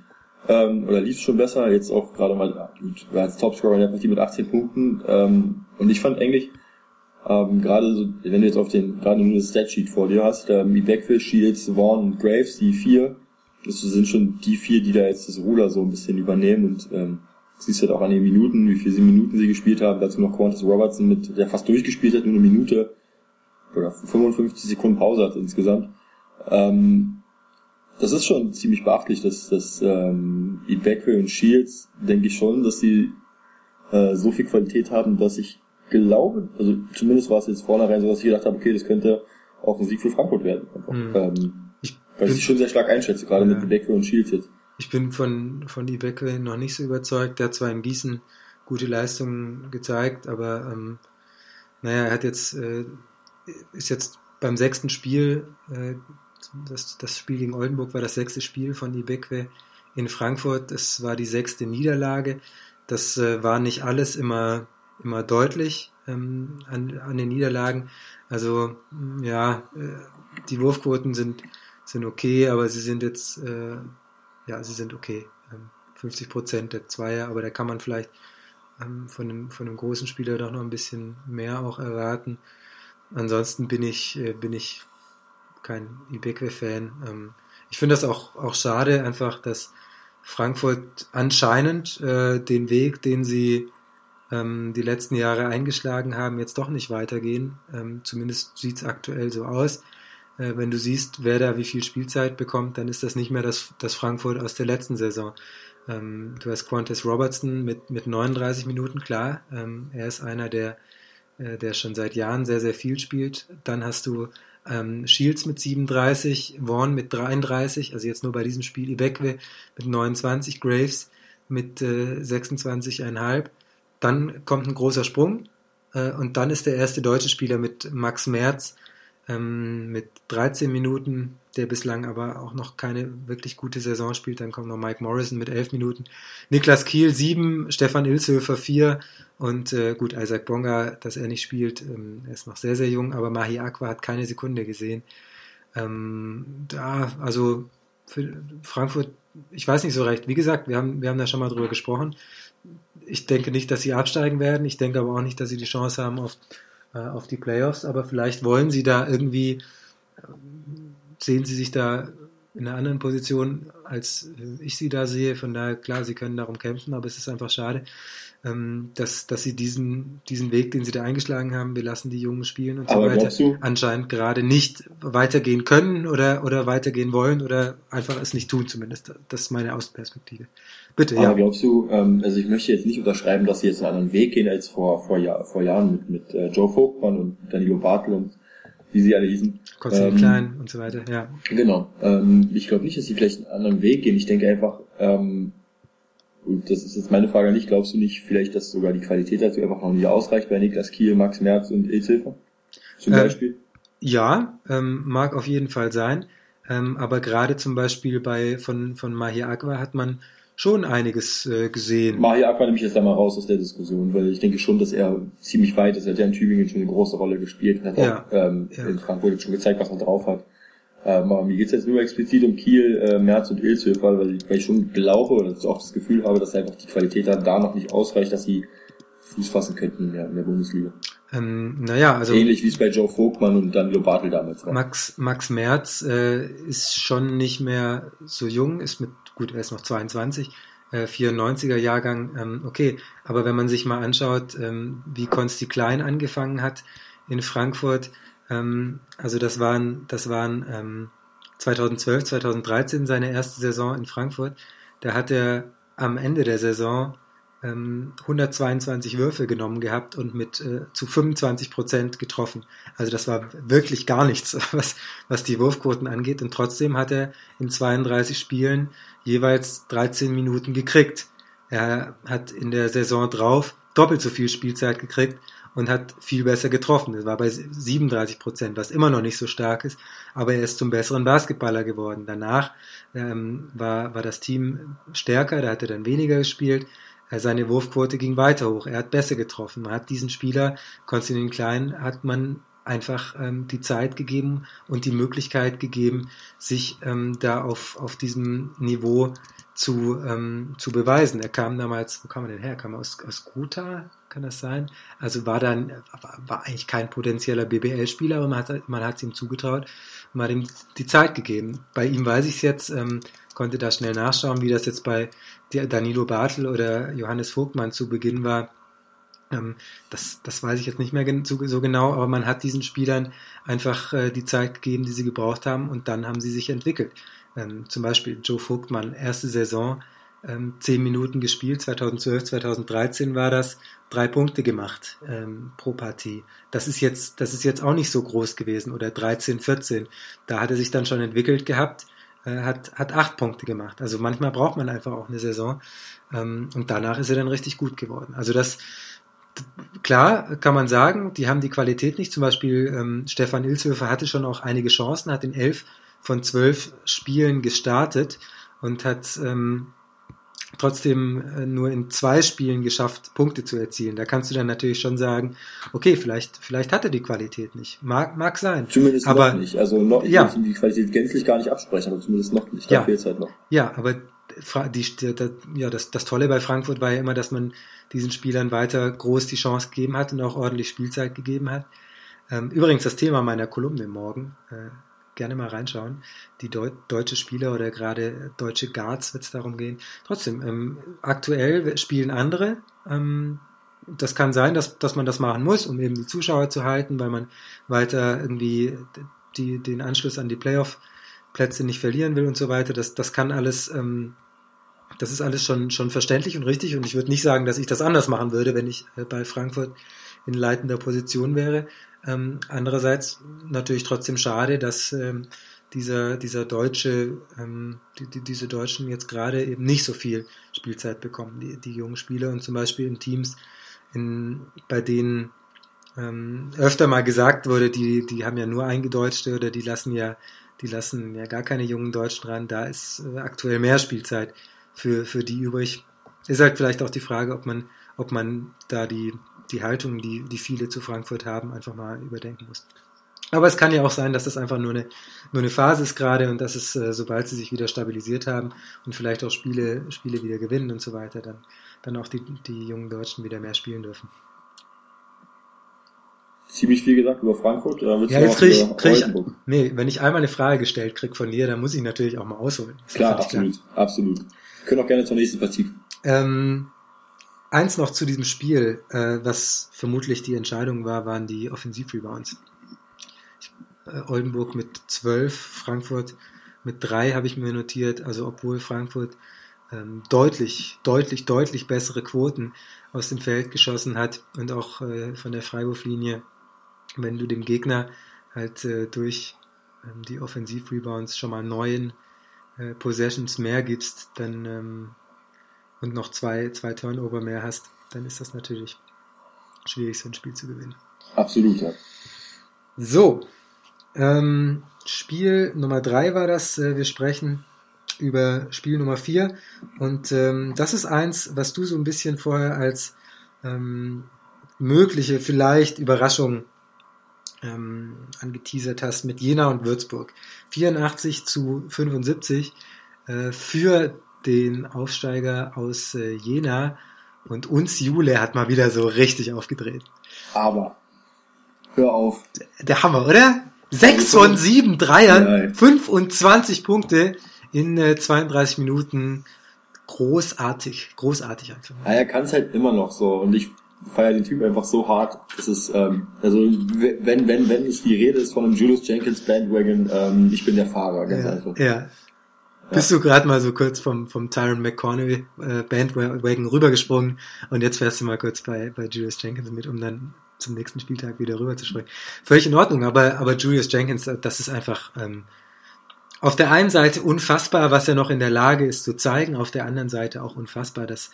Ähm, oder lief es schon besser. Jetzt auch gerade mal gut, als Topscorer in der Partie mit 18 Punkten. Ähm, und ich fand eigentlich, ähm, gerade so, wenn du jetzt auf den, gerade nur das Statsheet vor dir hast, ähm, wie Backfield, Shields, Vaughn und Graves, die vier, das sind schon die vier, die da jetzt das Ruder so ein bisschen übernehmen und ähm, siehst halt auch an den Minuten, wie viele Minuten sie gespielt haben. Dazu noch Qantas Robertson mit, der fast durchgespielt hat, nur eine Minute oder 55 Sekunden Pause hat insgesamt. Ähm, das ist schon ziemlich beachtlich, dass, dass ähm, Ibekwe und Shields, denke ich schon, dass sie äh, so viel Qualität haben, dass ich glaube, also zumindest war es jetzt vornherein so, dass ich gedacht habe, okay, das könnte auch ein Sieg für Frankfurt werden. Mhm. Ähm, ich weil ich sie schon sehr stark einschätze, gerade ja. mit Ibekwe und Shields jetzt. Ich bin von, von Ibekwe noch nicht so überzeugt. Der hat zwar in Gießen gute Leistungen gezeigt, aber ähm, naja, er hat jetzt, äh, ist jetzt beim sechsten Spiel, äh, das, das Spiel gegen Oldenburg war das sechste Spiel von Ibekwe in Frankfurt. Es war die sechste Niederlage. Das äh, war nicht alles immer, immer deutlich ähm, an, an den Niederlagen. Also ja, äh, die Wurfquoten sind, sind okay, aber sie sind jetzt äh, ja, sie sind okay. 50 ähm, Prozent der Zweier, aber da kann man vielleicht ähm, von, einem, von einem großen Spieler doch noch ein bisschen mehr auch erwarten. Ansonsten bin ich, äh, bin ich kein Ibekwe-Fan. Ähm, ich finde das auch, auch schade, einfach, dass Frankfurt anscheinend äh, den Weg, den sie ähm, die letzten Jahre eingeschlagen haben, jetzt doch nicht weitergehen. Ähm, zumindest sieht es aktuell so aus. Äh, wenn du siehst, wer da wie viel Spielzeit bekommt, dann ist das nicht mehr das, das Frankfurt aus der letzten Saison. Ähm, du hast Qantas Robertson mit, mit 39 Minuten, klar. Ähm, er ist einer, der, äh, der schon seit Jahren sehr, sehr viel spielt. Dann hast du ähm, Shields mit 37, Vaughn mit 33, also jetzt nur bei diesem Spiel, Ibekwe mit 29, Graves mit äh, 26,5. Dann kommt ein großer Sprung äh, und dann ist der erste deutsche Spieler mit Max Merz ähm, mit 13 Minuten, der bislang aber auch noch keine wirklich gute Saison spielt. Dann kommt noch Mike Morrison mit 11 Minuten. Niklas Kiel 7, Stefan Ilshöfer 4 und äh, gut, Isaac Bonga, dass er nicht spielt, ähm, er ist noch sehr, sehr jung, aber Mahi Aqua hat keine Sekunde gesehen. Ähm, da, also für Frankfurt, ich weiß nicht so recht. Wie gesagt, wir haben, wir haben da schon mal drüber gesprochen. Ich denke nicht, dass sie absteigen werden. Ich denke aber auch nicht, dass sie die Chance haben auf äh, auf die Playoffs, aber vielleicht wollen sie da irgendwie, äh, sehen sie sich da in einer anderen Position, als ich sie da sehe. Von daher, klar, sie können darum kämpfen, aber es ist einfach schade, dass, dass sie diesen, diesen Weg, den sie da eingeschlagen haben, wir lassen die Jungen spielen und aber so weiter, anscheinend gerade nicht weitergehen können oder, oder weitergehen wollen oder einfach es nicht tun zumindest. Das ist meine Außenperspektive. Bitte, Aber ja. glaubst du, ähm, also ich möchte jetzt nicht unterschreiben, dass sie jetzt einen anderen Weg gehen als vor, vor, Jahr, vor Jahren mit, mit äh, Joe Vogtmann und Danilo Bartel und wie sie alle hießen. Konstantin ähm, Klein und so weiter, ja. Genau. Ähm, ich glaube nicht, dass sie vielleicht einen anderen Weg gehen. Ich denke einfach, ähm, und das ist jetzt meine Frage nicht, glaubst du nicht vielleicht, dass sogar die Qualität dazu einfach noch nicht ausreicht bei Niklas Kiel, Max Merz und Ilzhilfer? Zum ähm, Beispiel? Ja, ähm, mag auf jeden Fall sein. Ähm, aber gerade zum Beispiel bei von, von Mahir Agua hat man schon einiges äh, gesehen. Mahi Aqua nehme ich jetzt da mal raus aus der Diskussion, weil ich denke schon, dass er ziemlich weit ist. Er hat ja in Tübingen schon eine große Rolle gespielt und hat ja, auch ähm, ja. in Frankfurt schon gezeigt, was er drauf hat. Ähm, aber mir geht's jetzt nur explizit um Kiel, äh, Merz und Ilshöfer, weil ich, weil ich schon glaube oder auch das Gefühl habe, dass einfach die Qualität da noch nicht ausreicht, dass sie Fuß fassen könnten in der, in der Bundesliga. Ähm, naja, also ähnlich wie es bei Joe Vogtmann und dann Lobatel damals war. Max Max Merz äh, ist schon nicht mehr so jung, ist mit gut, er ist noch 22, äh, 94er Jahrgang, ähm, okay. Aber wenn man sich mal anschaut, ähm, wie Konsti Klein angefangen hat in Frankfurt, ähm, also das waren, das waren ähm, 2012, 2013 seine erste Saison in Frankfurt. Da hat er am Ende der Saison 122 ähm, Würfe genommen gehabt und mit äh, zu 25 Prozent getroffen. Also das war wirklich gar nichts, *laughs* was, was die Wurfquoten angeht. Und trotzdem hat er in 32 Spielen jeweils 13 Minuten gekriegt. Er hat in der Saison drauf doppelt so viel Spielzeit gekriegt und hat viel besser getroffen. Das war bei 37 Prozent, was immer noch nicht so stark ist, aber er ist zum besseren Basketballer geworden. Danach ähm, war, war das Team stärker, da hat er dann weniger gespielt seine Wurfquote ging weiter hoch. Er hat besser getroffen. Man hat diesen Spieler, Konstantin Klein, hat man einfach ähm, die Zeit gegeben und die Möglichkeit gegeben, sich ähm, da auf, auf diesem Niveau zu, ähm, zu beweisen. Er kam damals, wo kam er denn her? Kam er aus, aus Gotha, kann das sein? Also war dann, war, eigentlich kein potenzieller BBL-Spieler, aber man hat man es ihm zugetraut hat ihm die Zeit gegeben. Bei ihm weiß ich es jetzt, ähm, konnte da schnell nachschauen, wie das jetzt bei Danilo Bartel oder Johannes Vogtmann zu Beginn war. Ähm, das, das weiß ich jetzt nicht mehr so genau, aber man hat diesen Spielern einfach äh, die Zeit gegeben, die sie gebraucht haben und dann haben sie sich entwickelt. Ähm, zum Beispiel Joe Vogtmann, erste Saison, ähm, zehn Minuten gespielt, 2012, 2013 war das, drei Punkte gemacht ähm, pro Partie. Das ist jetzt, das ist jetzt auch nicht so groß gewesen oder 13, 14. Da hat er sich dann schon entwickelt gehabt, äh, hat, hat acht Punkte gemacht. Also manchmal braucht man einfach auch eine Saison ähm, und danach ist er dann richtig gut geworden. Also das, klar kann man sagen, die haben die Qualität nicht. Zum Beispiel ähm, Stefan Ilshöfer hatte schon auch einige Chancen, hat in elf von zwölf Spielen gestartet und hat ähm, trotzdem äh, nur in zwei Spielen geschafft, Punkte zu erzielen. Da kannst du dann natürlich schon sagen, okay, vielleicht, vielleicht hat er die Qualität nicht. Mag, mag sein. Zumindest aber, noch nicht. Also noch, ich ja. will die Qualität gänzlich gar nicht absprechen, aber zumindest noch nicht. Da Ja. fehlt halt noch. Ja, aber die, die, die, ja, das, das Tolle bei Frankfurt war ja immer, dass man diesen Spielern weiter groß die Chance gegeben hat und auch ordentlich Spielzeit gegeben hat. Ähm, übrigens das Thema meiner Kolumne morgen, äh, gerne mal reinschauen. Die Deu deutsche Spieler oder gerade deutsche Guards wird es darum gehen. Trotzdem, ähm, aktuell spielen andere. Ähm, das kann sein, dass, dass man das machen muss, um eben die Zuschauer zu halten, weil man weiter irgendwie die, den Anschluss an die Playoff-Plätze nicht verlieren will und so weiter. Das, das kann alles, ähm, das ist alles schon, schon verständlich und richtig. Und ich würde nicht sagen, dass ich das anders machen würde, wenn ich äh, bei Frankfurt in leitender Position wäre. Ähm, andererseits natürlich trotzdem schade, dass ähm, dieser, dieser deutsche, ähm, die, die, diese Deutschen jetzt gerade eben nicht so viel Spielzeit bekommen, die, die jungen Spieler und zum Beispiel in Teams, in, bei denen ähm, öfter mal gesagt wurde, die, die haben ja nur Eingedeutschte oder die lassen ja, die lassen ja gar keine jungen Deutschen ran, da ist äh, aktuell mehr Spielzeit für, für die übrig. Ist halt vielleicht auch die Frage, ob man, ob man da die, die Haltung, die, die viele zu Frankfurt haben, einfach mal überdenken muss. Aber es kann ja auch sein, dass das einfach nur eine, nur eine Phase ist gerade und dass es, äh, sobald sie sich wieder stabilisiert haben und vielleicht auch Spiele, Spiele wieder gewinnen und so weiter, dann, dann auch die, die jungen Deutschen wieder mehr spielen dürfen. Ziemlich viel gesagt über Frankfurt. Ja, jetzt noch krieg ich, krieg ich, nee, wenn ich einmal eine Frage gestellt krieg von dir, dann muss ich natürlich auch mal ausholen. Ja Klar, absolut, absolut. Wir können auch gerne zur nächsten Partie. Ähm, eins noch zu diesem Spiel, äh, was vermutlich die Entscheidung war, waren die Offensivrebounds. Äh, Oldenburg mit 12, Frankfurt mit 3 habe ich mir notiert, also obwohl Frankfurt ähm, deutlich, deutlich, deutlich bessere Quoten aus dem Feld geschossen hat und auch äh, von der Freiwurflinie, wenn du dem Gegner halt äh, durch ähm, die Offensivrebounds schon mal neun äh, Possessions mehr gibst, dann ähm, und noch zwei, zwei Turnover mehr hast, dann ist das natürlich schwierig, so ein Spiel zu gewinnen. Absolut, ja. So, ähm, Spiel Nummer drei war das. Äh, wir sprechen über Spiel Nummer vier und ähm, das ist eins, was du so ein bisschen vorher als ähm, mögliche, vielleicht Überraschung ähm, angeteasert hast mit Jena und Würzburg. 84 zu 75 äh, für den Aufsteiger aus äh, Jena und uns Jule hat mal wieder so richtig aufgedreht. Aber, hör auf. Der Hammer, oder? Sechs von sieben Dreiern, Nein. 25 Punkte in äh, 32 Minuten. Großartig, großartig einfach. Ja, er kann es halt immer noch so und ich feiere den Typ einfach so hart. Es ist, ähm, also wenn, wenn, wenn es die Rede ist von einem Julius Jenkins Bandwagon, ähm, ich bin der Fahrer, ganz Ja, einfach. ja. Bist du gerade mal so kurz vom, vom Tyron McConnell äh, Bandwagon rübergesprungen und jetzt fährst du mal kurz bei, bei Julius Jenkins mit, um dann zum nächsten Spieltag wieder rüber zu springen. Völlig in Ordnung, aber, aber Julius Jenkins, äh, das ist einfach ähm, auf der einen Seite unfassbar, was er noch in der Lage ist zu zeigen, auf der anderen Seite auch unfassbar, dass,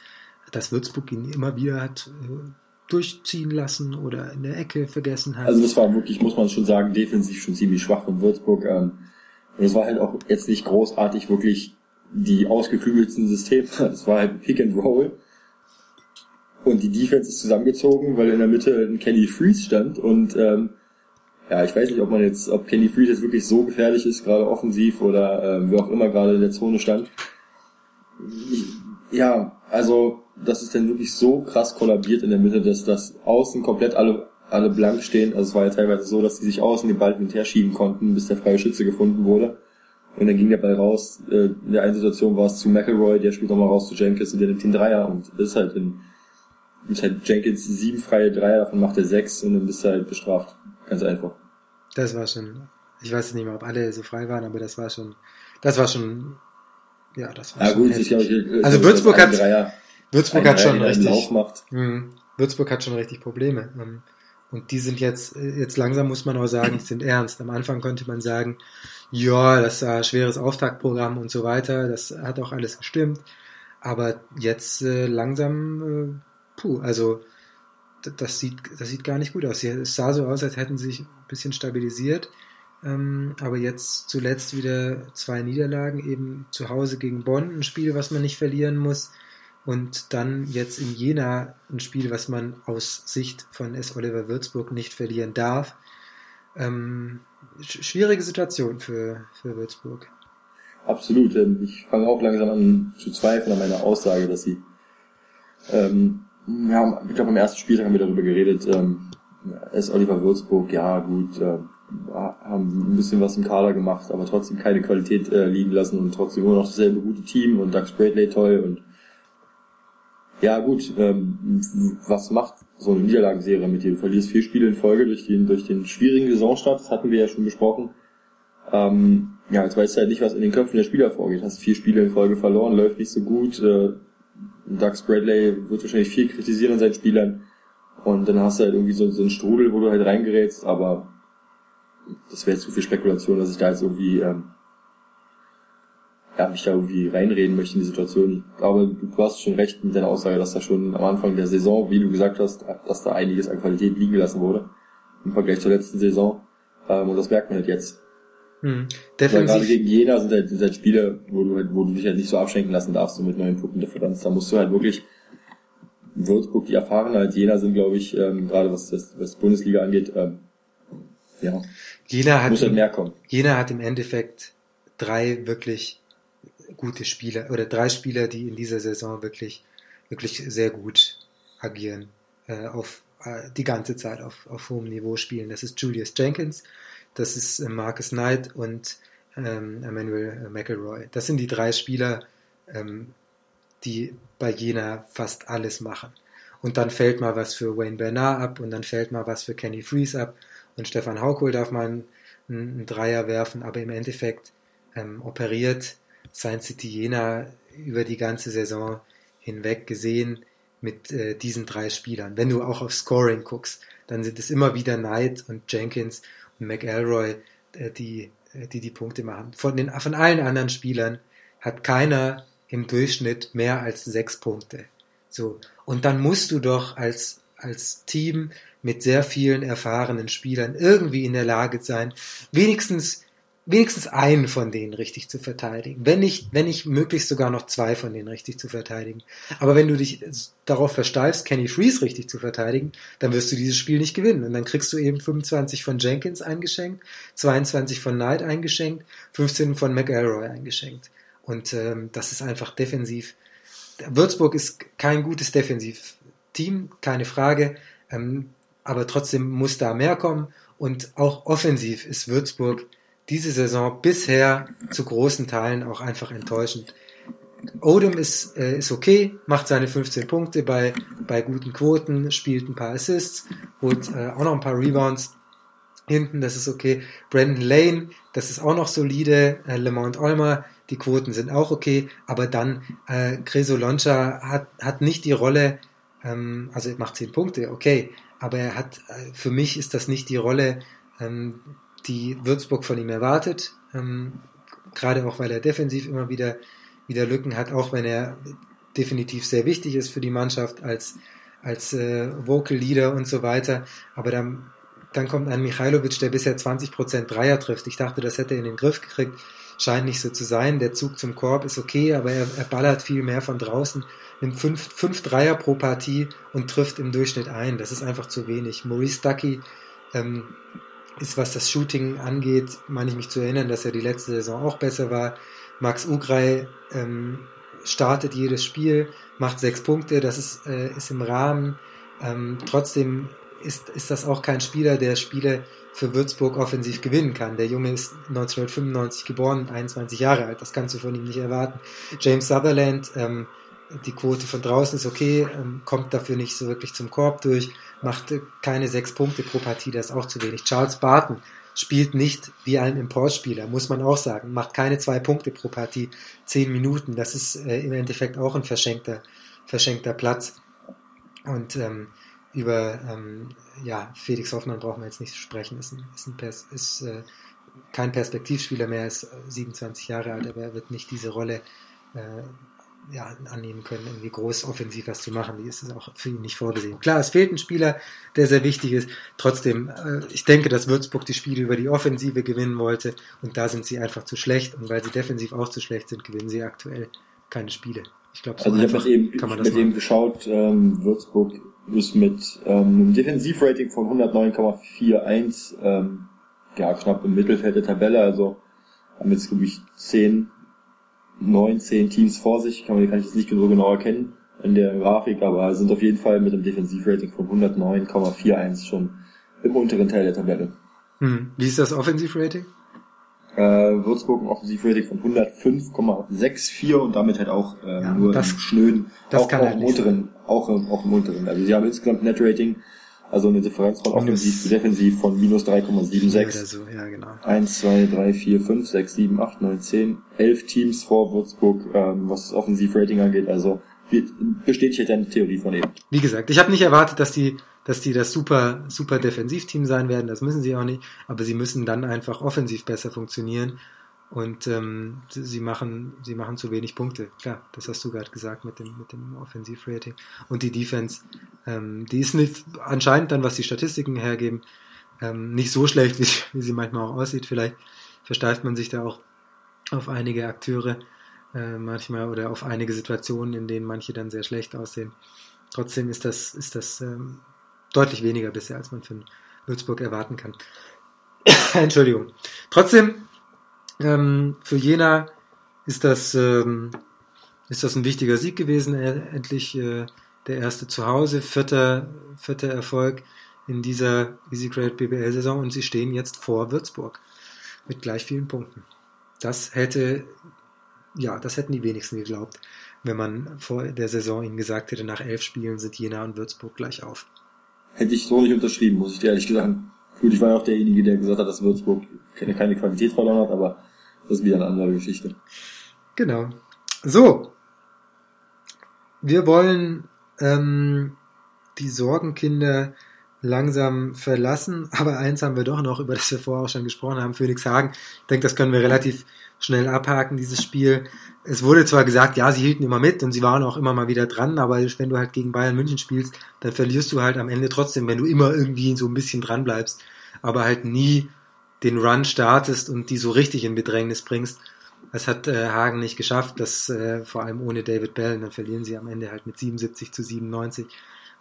dass Würzburg ihn immer wieder hat äh, durchziehen lassen oder in der Ecke vergessen hat. Also das war wirklich, muss man schon sagen, defensiv schon ziemlich schwach von Würzburg. Ähm, und es war halt auch jetzt nicht großartig wirklich die ausgeklügelsten Systeme. *laughs* Es war halt Pick and Roll. Und die Defense ist zusammengezogen, weil in der Mitte ein Kenny Freeze stand und ähm, ja, ich weiß nicht, ob man jetzt, ob Kenny Freed jetzt wirklich so gefährlich ist, gerade offensiv oder ähm, wie auch immer gerade in der Zone stand. Ja, also das ist dann wirklich so krass kollabiert in der Mitte, dass das außen komplett alle alle blank stehen. Also es war ja teilweise so, dass die sich außen den Ball hin und her schieben konnten, bis der freie Schütze gefunden wurde. Und dann ging der Ball raus. Äh, in der einen Situation war es zu McElroy, der spielt nochmal raus zu Jenkins und der nimmt den Dreier und das ist halt in ist halt Jenkins sieben freie Dreier, davon macht er sechs und dann bist du halt bestraft. Ganz einfach. Das war schon, ich weiß nicht mehr, ob alle so frei waren, aber das war schon, das war schon, ja, das war ja, schon gut, ich glaube, ich, Also ich Würzburg glaub, hat- Dreier, Würzburg hat schon richtig, Lauf macht. Mhm. Würzburg hat schon richtig Probleme. Und die sind jetzt, äh, jetzt langsam muss man auch sagen, sind ernst. Am Anfang konnte man sagen, ja, das war ein schweres Auftaktprogramm und so weiter. Das hat auch alles gestimmt. Aber jetzt äh, langsam, äh, puh, also das sieht, das sieht gar nicht gut aus. Es sah so aus, als hätten sie sich ein bisschen stabilisiert. Ähm, aber jetzt zuletzt wieder zwei Niederlagen, eben zu Hause gegen Bonn, ein Spiel, was man nicht verlieren muss. Und dann jetzt in Jena ein Spiel, was man aus Sicht von S. Oliver Würzburg nicht verlieren darf. Ähm, sch- schwierige Situation für, für Würzburg. Absolut. ähm, Ich fange auch langsam an zu zweifeln an meiner Aussage, dass sie, ähm, ja, ich glaube, am ersten Spieltag haben wir darüber geredet, ähm, S. Oliver Würzburg, ja, gut, äh, haben ein bisschen was im Kader gemacht, aber trotzdem keine Qualität äh, liegen lassen und trotzdem immer noch dasselbe gute Team und Doug Bradley toll und ja gut, ähm, was macht so eine Niederlagenserie mit dir? Du verlierst vier Spiele in Folge durch den, durch den schwierigen Saisonstart, das hatten wir ja schon besprochen. Ähm, ja, jetzt weißt du halt nicht, was in den Köpfen der Spieler vorgeht. Hast vier Spiele in Folge verloren, läuft nicht so gut. Äh, Doug Bradley wird wahrscheinlich viel kritisieren an seinen Spielern. Und dann hast du halt irgendwie so, so einen Strudel, wo du halt reingerätst, aber das wäre zu viel Spekulation, dass ich da jetzt irgendwie ähm, ja, mich da irgendwie reinreden möchte in die Situation. Ich glaube, du, hast schon recht mit deiner Aussage, dass da schon am Anfang der Saison, wie du gesagt hast, dass da einiges an Qualität liegen gelassen wurde. Im Vergleich zur letzten Saison. Ähm, und das merkt man halt jetzt. Hm. Weil gerade Defensiv, gegen Jena sind halt, sind halt Spiele, wo du, halt, wo du dich halt nicht so abschenken lassen darfst, so mit neuen Punkten Differenz. Da musst du halt wirklich Würzburg, die erfahren halt Jena sind, glaube ich, ähm, gerade was das was Bundesliga angeht, ähm, ja, Jena hat, muss halt mehr kommen. Jena hat im Endeffekt drei wirklich gute Spieler oder drei Spieler, die in dieser Saison wirklich, wirklich sehr gut agieren, äh, auf äh, die ganze Zeit auf, auf hohem Niveau spielen. Das ist Julius Jenkins, das ist äh, Marcus Knight und ähm, Emmanuel McElroy. Das sind die drei Spieler, ähm, die bei Jena fast alles machen. Und dann fällt mal was für Wayne Bernard ab und dann fällt mal was für Kenny Freeze ab und Stefan Haukohl darf mal einen, einen Dreier werfen, aber im Endeffekt ähm, operiert Science City Jena über die ganze Saison hinweg gesehen mit äh, diesen drei Spielern. Wenn du auch auf Scoring guckst, dann sind es immer wieder Knight und Jenkins und McElroy, äh, die, äh, die die Punkte machen. Von, den, von allen anderen Spielern hat keiner im Durchschnitt mehr als sechs Punkte. So. Und dann musst du doch als, als Team mit sehr vielen erfahrenen Spielern irgendwie in der Lage sein, wenigstens, wenigstens einen von denen richtig zu verteidigen. Wenn nicht, wenn nicht möglichst sogar noch zwei von denen richtig zu verteidigen. Aber wenn du dich darauf versteifst, Kenny Freeze richtig zu verteidigen, dann wirst du dieses Spiel nicht gewinnen. Und dann kriegst du eben 25 von Jenkins eingeschenkt, 22 von Knight eingeschenkt, 15 von McElroy eingeschenkt. Und ähm, das ist einfach defensiv. Würzburg ist kein gutes Defensivteam, keine Frage. Ähm, aber trotzdem muss da mehr kommen. Und auch offensiv ist Würzburg diese Saison bisher zu großen Teilen auch einfach enttäuschend. Odom ist, äh, ist okay, macht seine 15 Punkte bei, bei guten Quoten, spielt ein paar Assists, holt äh, auch noch ein paar Rebounds hinten, das ist okay. Brandon Lane, das ist auch noch solide. Äh, Lemont Olmer, die Quoten sind auch okay, aber dann äh, Creso Loncha hat, hat nicht die Rolle, ähm, also er macht 10 Punkte, okay, aber er hat, äh, für mich ist das nicht die Rolle, ähm, die Würzburg von ihm erwartet, ähm, gerade auch weil er defensiv immer wieder, wieder Lücken hat, auch wenn er definitiv sehr wichtig ist für die Mannschaft als, als äh, Vocal Leader und so weiter, aber dann, dann kommt ein Michailovic, der bisher 20% Dreier trifft. Ich dachte, das hätte er in den Griff gekriegt. Scheint nicht so zu sein. Der Zug zum Korb ist okay, aber er, er ballert viel mehr von draußen, nimmt fünf, fünf Dreier pro Partie und trifft im Durchschnitt ein. Das ist einfach zu wenig. Maurice Stuckey ähm, ist, was das Shooting angeht, meine ich mich zu erinnern, dass er die letzte Saison auch besser war. Max Ugrei ähm, startet jedes Spiel, macht sechs Punkte, das ist, äh, ist im Rahmen. Ähm, trotzdem ist, ist das auch kein Spieler, der Spiele für Würzburg offensiv gewinnen kann. Der Junge ist 1995 geboren, 21 Jahre alt, das kannst du von ihm nicht erwarten. James Sutherland, ähm, die Quote von draußen ist okay, ähm, kommt dafür nicht so wirklich zum Korb durch, macht äh, keine sechs Punkte pro Partie, das ist auch zu wenig. Charles Barton spielt nicht wie ein Importspieler, muss man auch sagen, macht keine zwei Punkte pro Partie, zehn Minuten, das ist äh, im Endeffekt auch ein verschenkter, verschenkter Platz. Und ähm, über ähm, ja, Felix Hoffmann brauchen wir jetzt nicht zu sprechen, ist, ein, ist, ein Pers ist äh, kein Perspektivspieler mehr, ist 27 Jahre alt, aber er wird nicht diese Rolle äh, ja, annehmen können, irgendwie groß offensiv was zu machen. Die ist es auch für ihn nicht vorgesehen. Klar, es fehlt ein Spieler, der sehr wichtig ist. Trotzdem, äh, ich denke, dass Würzburg die Spiele über die Offensive gewinnen wollte und da sind sie einfach zu schlecht und weil sie defensiv auch zu schlecht sind, gewinnen sie aktuell keine Spiele. Ich glaube, so also ich habe eben, kann man das mit eben geschaut, ähm, Würzburg ist mit ähm, einem Defensivrating von 109,41 ähm, ja, knapp im Mittelfeld der Tabelle, also haben jetzt, glaube ich, 10 neun, zehn Teams vor sich, kann, man, kann ich jetzt nicht so genau erkennen in der Grafik, aber sind auf jeden Fall mit einem Defensivrating von 109,41 schon im unteren Teil der Tabelle. Hm. Wie ist das Offensivrating? Äh, Würzburg ein Offensivrating von 105,64 und damit halt auch äh, ja, nur das, im schnöden, das auch, kann auch, halt im unteren, auch, auch im unteren. Also sie haben insgesamt Netrating also eine Differenz von offensiv zu defensiv von minus 3,76. So, ja, genau. 1, 2, 3, 4, 5, 6, 7, 8, 9, 10, 11 Teams vor Würzburg, ähm, was das Offensivrating angeht. Also bestätigt deine Theorie von eben. Wie gesagt, ich habe nicht erwartet, dass die, dass die das super, super Defensivteam sein werden. Das müssen sie auch nicht. Aber sie müssen dann einfach offensiv besser funktionieren. Und ähm, sie machen, sie machen zu wenig Punkte. Klar, das hast du gerade gesagt mit dem, mit dem Offensivrating. Und die Defense, ähm, die ist nicht anscheinend dann, was die Statistiken hergeben, ähm, nicht so schlecht, wie, wie sie manchmal auch aussieht. Vielleicht versteift man sich da auch auf einige Akteure äh, manchmal oder auf einige Situationen, in denen manche dann sehr schlecht aussehen. Trotzdem ist das, ist das ähm, deutlich weniger bisher, als man für Würzburg erwarten kann. *coughs* Entschuldigung. Trotzdem ähm, für Jena ist das, ähm, ist das ein wichtiger Sieg gewesen, endlich äh, der erste zu Hause, vierter, vierter Erfolg in dieser Easy Credit BBL Saison und sie stehen jetzt vor Würzburg mit gleich vielen Punkten. Das hätte, ja, das hätten die wenigsten geglaubt, wenn man vor der Saison ihnen gesagt hätte, nach elf Spielen sind Jena und Würzburg gleich auf. Hätte ich so nicht unterschrieben, muss ich dir ehrlich gesagt Gut, ich war ja auch derjenige, der gesagt hat, dass Würzburg keine, keine Qualität verloren hat, aber das ist wieder eine andere Geschichte. Genau. So. Wir wollen ähm, die Sorgenkinder langsam verlassen, *laughs* aber eins haben wir doch noch, über das wir vorher auch schon gesprochen haben, Phoenix Hagen. Ich denke, das können wir relativ schnell abhaken, dieses Spiel. Es wurde zwar gesagt, ja, sie hielten immer mit und sie waren auch immer mal wieder dran, aber wenn du halt gegen Bayern München spielst, dann verlierst du halt am Ende trotzdem, wenn du immer irgendwie so ein bisschen dran bleibst, aber halt nie den Run startest und die so richtig in Bedrängnis bringst. Das hat äh, Hagen nicht geschafft, das äh, vor allem ohne David Bell, und dann verlieren sie am Ende halt mit 77 zu 97,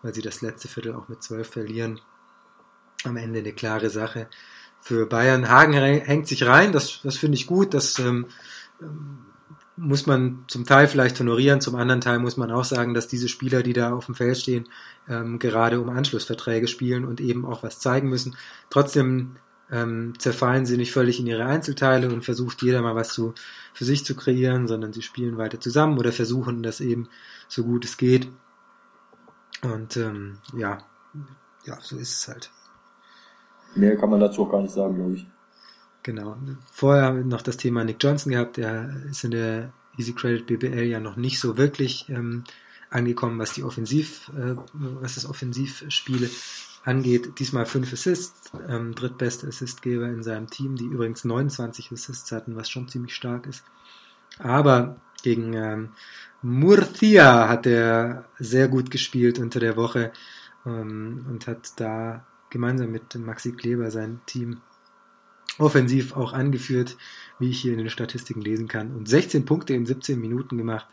weil sie das letzte Viertel auch mit 12 verlieren. Am Ende eine klare Sache für Bayern. Hagen hängt sich rein, das, das finde ich gut, das ähm, muss man zum Teil vielleicht honorieren, zum anderen Teil muss man auch sagen, dass diese Spieler, die da auf dem Feld stehen, ähm, gerade um Anschlussverträge spielen und eben auch was zeigen müssen. Trotzdem ähm, zerfallen sie nicht völlig in ihre Einzelteile und versucht jeder mal was zu, für sich zu kreieren, sondern sie spielen weiter zusammen oder versuchen das eben so gut es geht. Und ähm, ja, ja, so ist es halt. Mehr kann man dazu auch gar nicht sagen, glaube ich. Genau. Vorher haben wir noch das Thema Nick Johnson gehabt. Der ist in der Easy Credit BBL ja noch nicht so wirklich ähm, angekommen, was die Offensiv, äh, was das Offensivspiel angeht. Diesmal fünf Assists, ähm, drittbeste Assistgeber in seinem Team, die übrigens 29 Assists hatten, was schon ziemlich stark ist. Aber gegen ähm, Murcia hat er sehr gut gespielt unter der Woche ähm, und hat da gemeinsam mit Maxi Kleber sein Team offensiv auch angeführt, wie ich hier in den Statistiken lesen kann. Und 16 Punkte in 17 Minuten gemacht,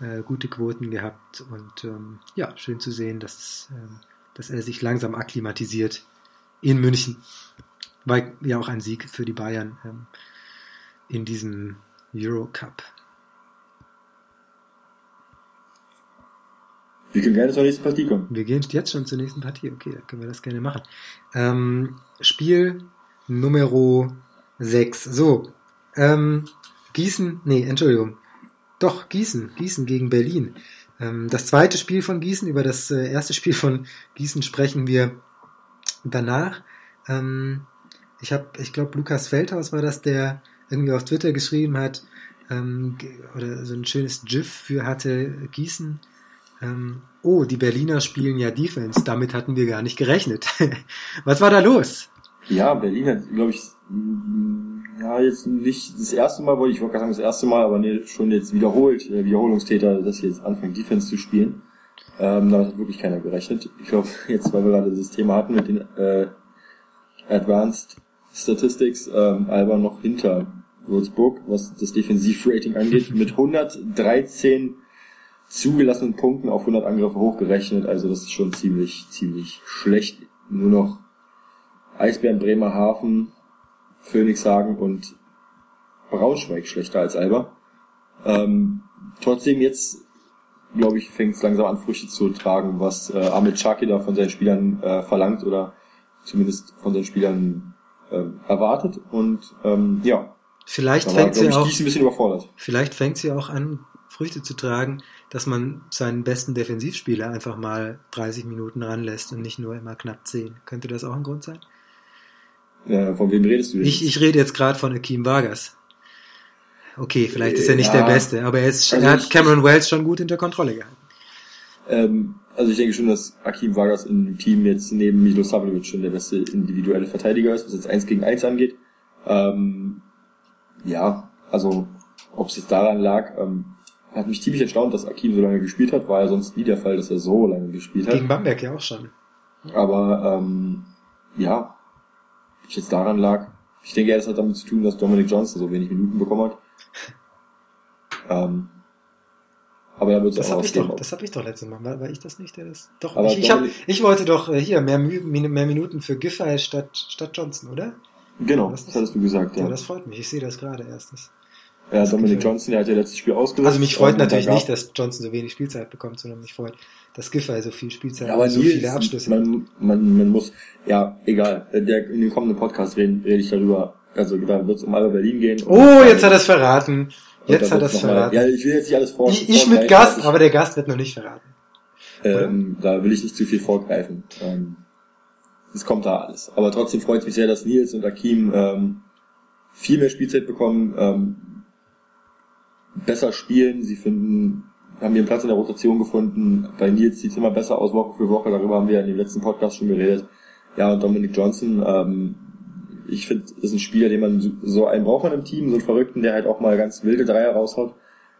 äh, gute Quoten gehabt und ähm, ja, schön zu sehen, dass, äh, dass er sich langsam akklimatisiert in München. war ja auch ein Sieg für die Bayern ähm, in diesem Eurocup. Wir können gerne zur nächsten Partie kommen. Wir gehen jetzt schon zur nächsten Partie. Okay, dann können wir das gerne machen. Ähm, Spiel Nummer 6. So, ähm, Gießen, nee, Entschuldigung. Doch, Gießen, Gießen gegen Berlin. Ähm, das zweite Spiel von Gießen, über das äh, erste Spiel von Gießen sprechen wir danach. Ähm, ich habe, ich glaube, Lukas Feldhaus war das, der irgendwie auf Twitter geschrieben hat, ähm, oder so ein schönes GIF für hatte, Gießen ähm, oh, die Berliner spielen ja Defense, damit hatten wir gar nicht gerechnet. *laughs* Was war da los? Ja, Berlin hat, glaube ich, ja, jetzt nicht das erste Mal, wollte ich wollte gerade sagen, das erste Mal, aber nee, schon jetzt wiederholt, äh, Wiederholungstäter, dass sie jetzt anfangen, Defense zu spielen. Ähm, damit hat wirklich keiner gerechnet. Ich glaube, *laughs* jetzt, weil wir gerade das Thema hatten mit den äh, Advanced Statistics, ähm, Alba noch hinter Würzburg, was das Defensivrating angeht, *laughs* mit 113 zugelassenen Punkten auf 100 Angriffe hochgerechnet. Also das ist schon ziemlich, ziemlich schlecht. Nur noch Eisbären Bremerhaven, Phoenixhagen und Braunschweig schlechter als Alba. Ähm, trotzdem jetzt, glaube ich, fängt es langsam an Früchte zu tragen, was äh, Ahmed Chaki da von seinen Spielern äh, verlangt oder zumindest von seinen Spielern äh, erwartet. Und ähm, ja, vielleicht fängt sie auch. Vielleicht fängt sie auch an, Früchte zu tragen, dass man seinen besten Defensivspieler einfach mal 30 Minuten ranlässt und nicht nur immer knapp 10. Könnte das auch ein Grund sein? Ja, von wem redest du jetzt? Ich, ich rede jetzt gerade von Akeem Vargas. Okay, vielleicht ist er nicht ja, der Beste, aber er, ist, also er hat Cameron Wells schon gut unter Kontrolle gehalten. Ähm, also ich denke schon, dass Akeem Vargas im Team jetzt neben Milo Savljevic schon der beste individuelle Verteidiger ist, was jetzt 1 gegen 1 angeht. Ähm, ja, also ob es jetzt daran lag, ähm, hat mich ziemlich erstaunt, dass Akim so lange gespielt hat. War ja sonst nie der Fall, dass er so lange gespielt hat. Gegen Bamberg ja auch schon. Aber ähm, ja, es jetzt daran lag. Ich denke, es hat damit zu tun, dass Dominic Johnson so wenig Minuten bekommen hat. *laughs* Ähm, aber er wird es auch ich doch, Das habe ich doch letztes Mal. War, war ich das nicht, der das? Doch, aber ich, ich, hab, ich wollte doch äh, hier mehr, mehr Minuten für Giffey statt, statt Johnson, oder? Genau, das, das hattest du gesagt, ja. ja. Das freut mich. Ich sehe das gerade erstens. Ja, Dominic Johnson, der hat ja letztes Spiel ausgesetzt. Also mich freut natürlich nicht, dass Johnson so wenig Spielzeit bekommt, sondern mich freut, dass Giffey so viel Spielzeit ja, aber so Nils, viele Abschlüsse man, man, man muss, ja, egal. Der, in dem kommenden Podcast rede, rede ich darüber. Also da wird es um Alba Berlin gehen. Oh, jetzt hat er es verraten. Jetzt hat er es verraten. Mal, ja, ich will jetzt nicht alles vor. Ich, ich mit Gast, ich, aber der Gast wird noch nicht verraten. Ähm, da will ich nicht zu viel vorgreifen. Ähm, es kommt da alles. Aber trotzdem freut es mich sehr, dass Nils und Akim ähm, viel mehr Spielzeit bekommen. Ähm, besser spielen. Sie finden, haben ihren Platz in der Rotation gefunden. Bei Nils sieht es immer besser aus, Woche für Woche. Darüber haben wir in dem letzten Podcast schon geredet. Ja, und Dominic Johnson, ähm, ich finde, ist ein Spieler, den man so einen braucht man im Team, so einen Verrückten, der halt auch mal ganz wilde Dreier raushaut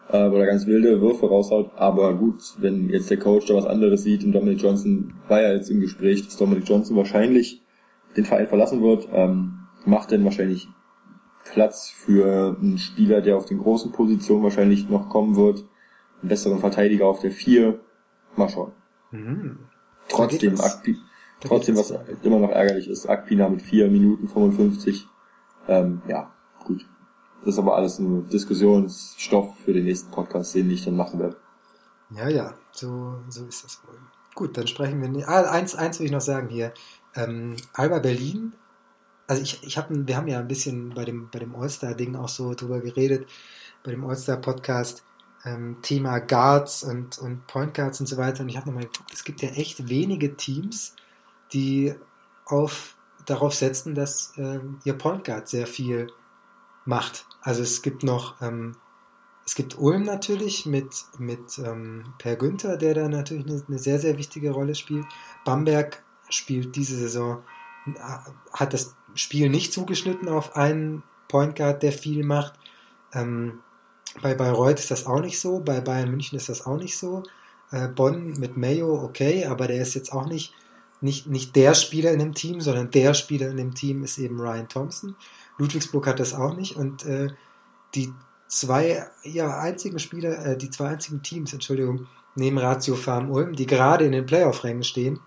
äh, oder ganz wilde Würfe raushaut. Aber gut, wenn jetzt der Coach da was anderes sieht und Dominic Johnson war ja jetzt im Gespräch, dass Dominic Johnson wahrscheinlich den Verein verlassen wird, ähm, macht denn wahrscheinlich Platz für einen Spieler, der auf den großen Positionen wahrscheinlich noch kommen wird. Einen besseren Verteidiger auf der 4. Mal schauen. Mhm. Trotzdem, Akpi, trotzdem, was immer noch ärgerlich ist, Akpina mit 4 Minuten 55. Ähm, ja, gut. Das ist aber alles nur Diskussionsstoff für den nächsten Podcast, den ich dann machen werde. Ja, ja, so, so ist das wohl. Gut, dann sprechen wir. Ah, eins, eins will ich noch sagen hier. Ähm, Alba Berlin also ich, ich habe, wir haben ja ein bisschen bei dem, bei dem All-Star-Ding auch so drüber geredet, bei dem All-Star-Podcast, ähm, Thema Guards und, und Point Guards und so weiter. Und ich habe nochmal geguckt, es gibt ja echt wenige Teams, die auf, darauf setzen, dass ähm, ihr Point Guard sehr viel macht. Also es gibt noch, ähm, es gibt Ulm natürlich mit, mit ähm, Per Günther, der da natürlich eine, eine sehr, sehr wichtige Rolle spielt. Bamberg spielt diese Saison, äh, hat das Spiel nicht zugeschnitten auf einen Point Guard, der viel macht. Ähm, bei Bayreuth ist das auch nicht so, bei Bayern München ist das auch nicht so. Äh, Bonn mit Mayo, okay, aber der ist jetzt auch nicht, nicht, nicht der Spieler in dem Team, sondern der Spieler in dem Team ist eben Ryan Thompson. Ludwigsburg hat das auch nicht und äh, die zwei ja, einzigen Spieler, äh, die zwei einzigen Teams, Entschuldigung, neben Ratio Farm Ulm, die gerade in den Playoff-Rängen stehen,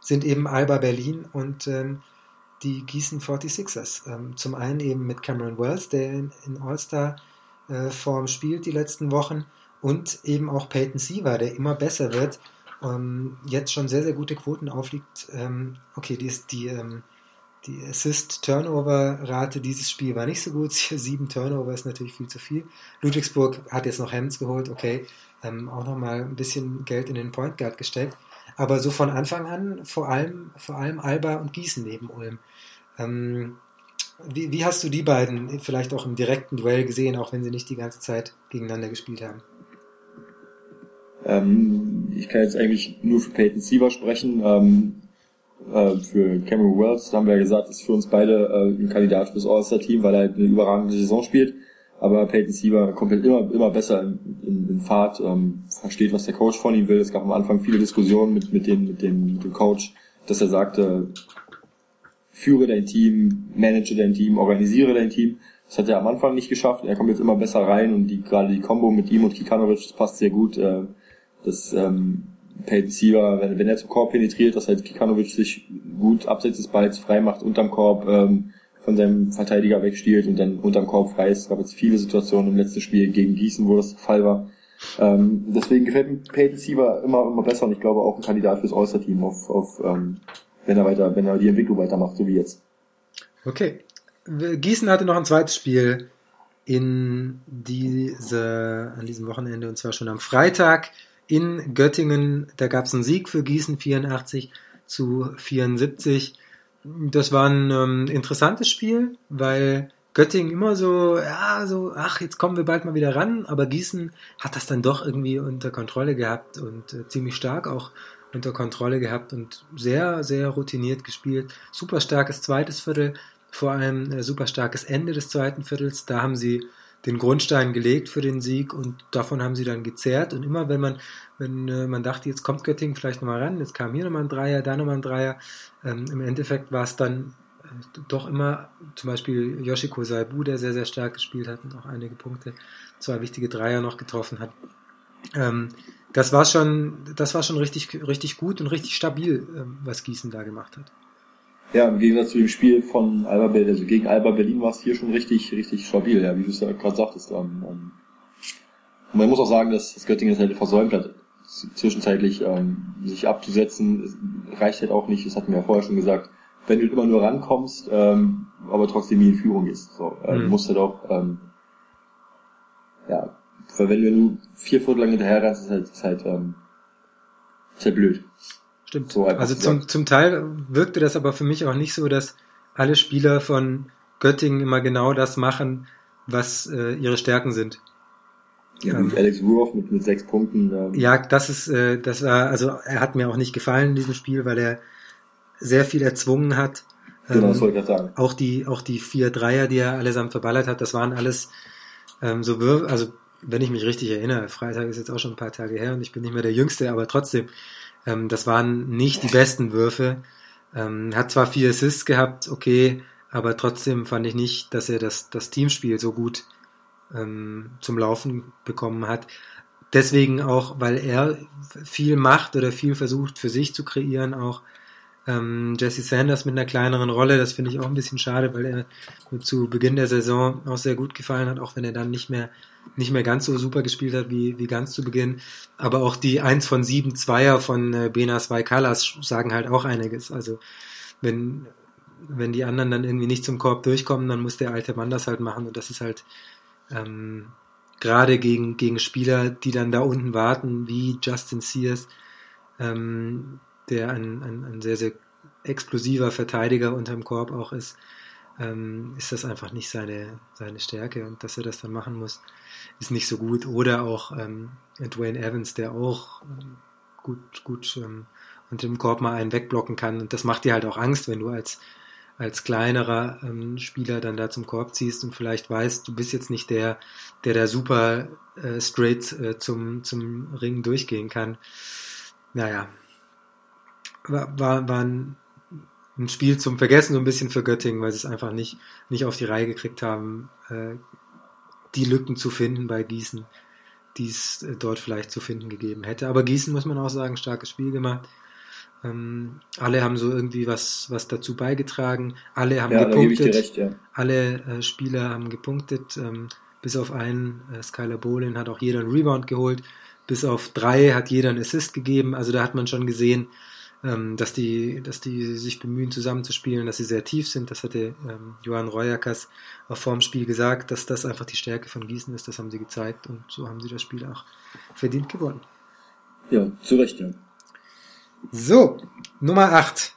sind eben Alba Berlin und ähm, die Gießen 46ers. Ähm, zum einen eben mit Cameron Wells, der in, in All-Star-Form äh, spielt die letzten Wochen und eben auch Peyton Siever, der immer besser wird, ähm, jetzt schon sehr, sehr gute Quoten aufliegt. Ähm, okay, die ist die, ähm, die Assist-Turnover-Rate dieses Spiel war nicht so gut. *laughs* Sieben Turnover ist natürlich viel zu viel. Ludwigsburg hat jetzt noch Hems geholt, okay, ähm, auch nochmal ein bisschen Geld in den Point Guard gesteckt. Aber so von Anfang an vor allem, vor allem Alba und Gießen neben Ulm. Ähm, wie, wie hast du die beiden vielleicht auch im direkten Duell gesehen, auch wenn sie nicht die ganze Zeit gegeneinander gespielt haben? Ähm, ich kann jetzt eigentlich nur für Peyton Siever sprechen. Ähm, äh, für Cameron Wells haben wir ja gesagt, ist für uns beide äh, ein Kandidat fürs All-Star-Team, weil er halt eine überragende Saison spielt. Aber Peyton Siever kommt halt immer, immer besser in, in, in Fahrt, ähm, versteht, was der Coach von ihm will. Es gab am Anfang viele Diskussionen mit, mit, dem, mit, dem, mit dem Coach, dass er sagte, führe dein Team, manage dein Team, organisiere dein Team. Das hat er am Anfang nicht geschafft. Er kommt jetzt immer besser rein und die, gerade die Combo mit ihm und Kikanovic, das passt sehr gut. Äh, das ähm, Peyton Siever, wenn, wenn er zum Korb penetriert, dass halt Kikanovic sich gut abseits des Balls frei macht, unterm Korb ähm, von seinem Verteidiger wegstiehlt und dann unterm Korb frei ist. Es gab jetzt viele Situationen im letzten Spiel gegen Gießen, wo das der Fall war. Ähm, deswegen gefällt mir Peyton Siever immer, immer besser und ich glaube auch ein Kandidat fürs All-Star-Team auf, auf ähm, wenn er weiter, wenn er die Entwicklung weitermacht, so wie jetzt. Okay. Gießen hatte noch ein zweites Spiel in diese, an diesem Wochenende und zwar schon am Freitag in Göttingen. Da gab es einen Sieg für Gießen 84 zu 74. Das war ein ähm, interessantes Spiel, weil Göttingen immer so, ja, so, ach, jetzt kommen wir bald mal wieder ran, aber Gießen hat das dann doch irgendwie unter Kontrolle gehabt und äh, ziemlich stark auch unter Kontrolle gehabt und sehr, sehr routiniert gespielt. Super starkes zweites Viertel, vor allem äh, super starkes Ende des zweiten Viertels. Da haben sie den Grundstein gelegt für den Sieg und davon haben sie dann gezehrt. Und immer wenn man, wenn äh, man dachte, jetzt kommt Göttingen vielleicht nochmal ran, jetzt kam hier nochmal ein Dreier, da nochmal ein Dreier, ähm, im Endeffekt war es dann äh, doch immer zum Beispiel Yoshiko Saibu, der sehr, sehr stark gespielt hat und auch einige Punkte, zwei wichtige Dreier noch getroffen hat. Ähm, das war schon, das war schon richtig, richtig gut und richtig stabil, ähm, was Gießen da gemacht hat. Ja, im Gegensatz zu dem Spiel von Alba Berlin, also gegen Alba Berlin war es hier schon richtig, richtig stabil, ja, wie du es ja gerade sagtest. Ähm, ähm, und man muss auch sagen, dass das Göttingen es halt versäumt hat, zwischenzeitlich ähm, sich abzusetzen. Es reicht halt auch nicht, das hatten wir ja vorher schon gesagt, wenn du immer nur rankommst, ähm, aber trotzdem nie in Führung gehst. So, äh, mhm. musst halt auch, ähm, ja, weil wenn du vier Viertel lang hinterher rennst, ist halt, ist halt, ähm, ist halt blöd. Stimmt. So also zum, zum Teil wirkte das aber für mich auch nicht so, dass alle Spieler von Göttingen immer genau das machen, was äh, ihre Stärken sind. Ja, ähm, Alex Ruoff mit, mit sechs Punkten. Ähm. Ja, das ist, äh, das war, also er hat mir auch nicht gefallen in diesem Spiel, weil er sehr viel erzwungen hat. Genau, das wollte ich sagen. Auch die, auch die vier Dreier, die er allesamt verballert hat, das waren alles ähm, so Würfe, also wenn ich mich richtig erinnere, Freitag ist jetzt auch schon ein paar Tage her und ich bin nicht mehr der Jüngste, aber trotzdem, ähm, das waren nicht die besten Würfe. Ähm, hat zwar vier Assists gehabt, okay, aber trotzdem fand ich nicht, dass er das, das Teamspiel so gut ähm, zum Laufen bekommen hat. Deswegen auch, weil er viel macht oder viel versucht für sich zu kreieren, auch ähm, Jesse Sanders mit einer kleineren Rolle, das finde ich auch ein bisschen schade, weil er zu Beginn der Saison auch sehr gut gefallen hat, auch wenn er dann nicht mehr nicht mehr ganz so super gespielt hat wie, wie ganz zu Beginn. Aber auch die 1 von 7 Zweier von äh, Benas Vaikalas sagen halt auch einiges. Also wenn, wenn die anderen dann irgendwie nicht zum Korb durchkommen, dann muss der alte Mann das halt machen. Und das ist halt ähm, gerade gegen, gegen Spieler, die dann da unten warten, wie Justin Sears, ähm, der ein, ein, ein sehr, sehr explosiver Verteidiger unterm Korb auch ist, ähm, ist das einfach nicht seine, seine Stärke und dass er das dann machen muss, ist nicht so gut. Oder auch ähm, Dwayne Evans, der auch ähm, gut, gut ähm, unter dem Korb mal einen wegblocken kann. Und das macht dir halt auch Angst, wenn du als, als kleinerer ähm, Spieler dann da zum Korb ziehst und vielleicht weißt, du bist jetzt nicht der, der da super äh, straight äh, zum, zum Ring durchgehen kann. Naja, war, war, ein ein Spiel zum Vergessen so ein bisschen für Göttingen, weil sie es einfach nicht, nicht auf die Reihe gekriegt haben, äh, die Lücken zu finden bei Gießen, die es äh, dort vielleicht zu finden gegeben hätte. Aber Gießen, muss man auch sagen, starkes Spiel gemacht. Ähm, alle haben so irgendwie was, was dazu beigetragen. Alle haben Ja, gepunktet. recht, ja. Alle äh, Spieler haben gepunktet. Ähm, bis auf einen, äh, Skylar Bolin, hat auch jeder einen Rebound geholt. Bis auf drei hat jeder einen Assist gegeben. Also da hat man schon gesehen, ähm, dass die, dass die sich bemühen, zusammenzuspielen, dass sie sehr tief sind. Das hatte ähm, Johann Reuerkas auch vorm Spiel gesagt, dass das einfach die Stärke von Gießen ist. Das haben sie gezeigt und so haben sie das Spiel auch verdient gewonnen. Ja, zu Recht, ja. So, Nummer 8.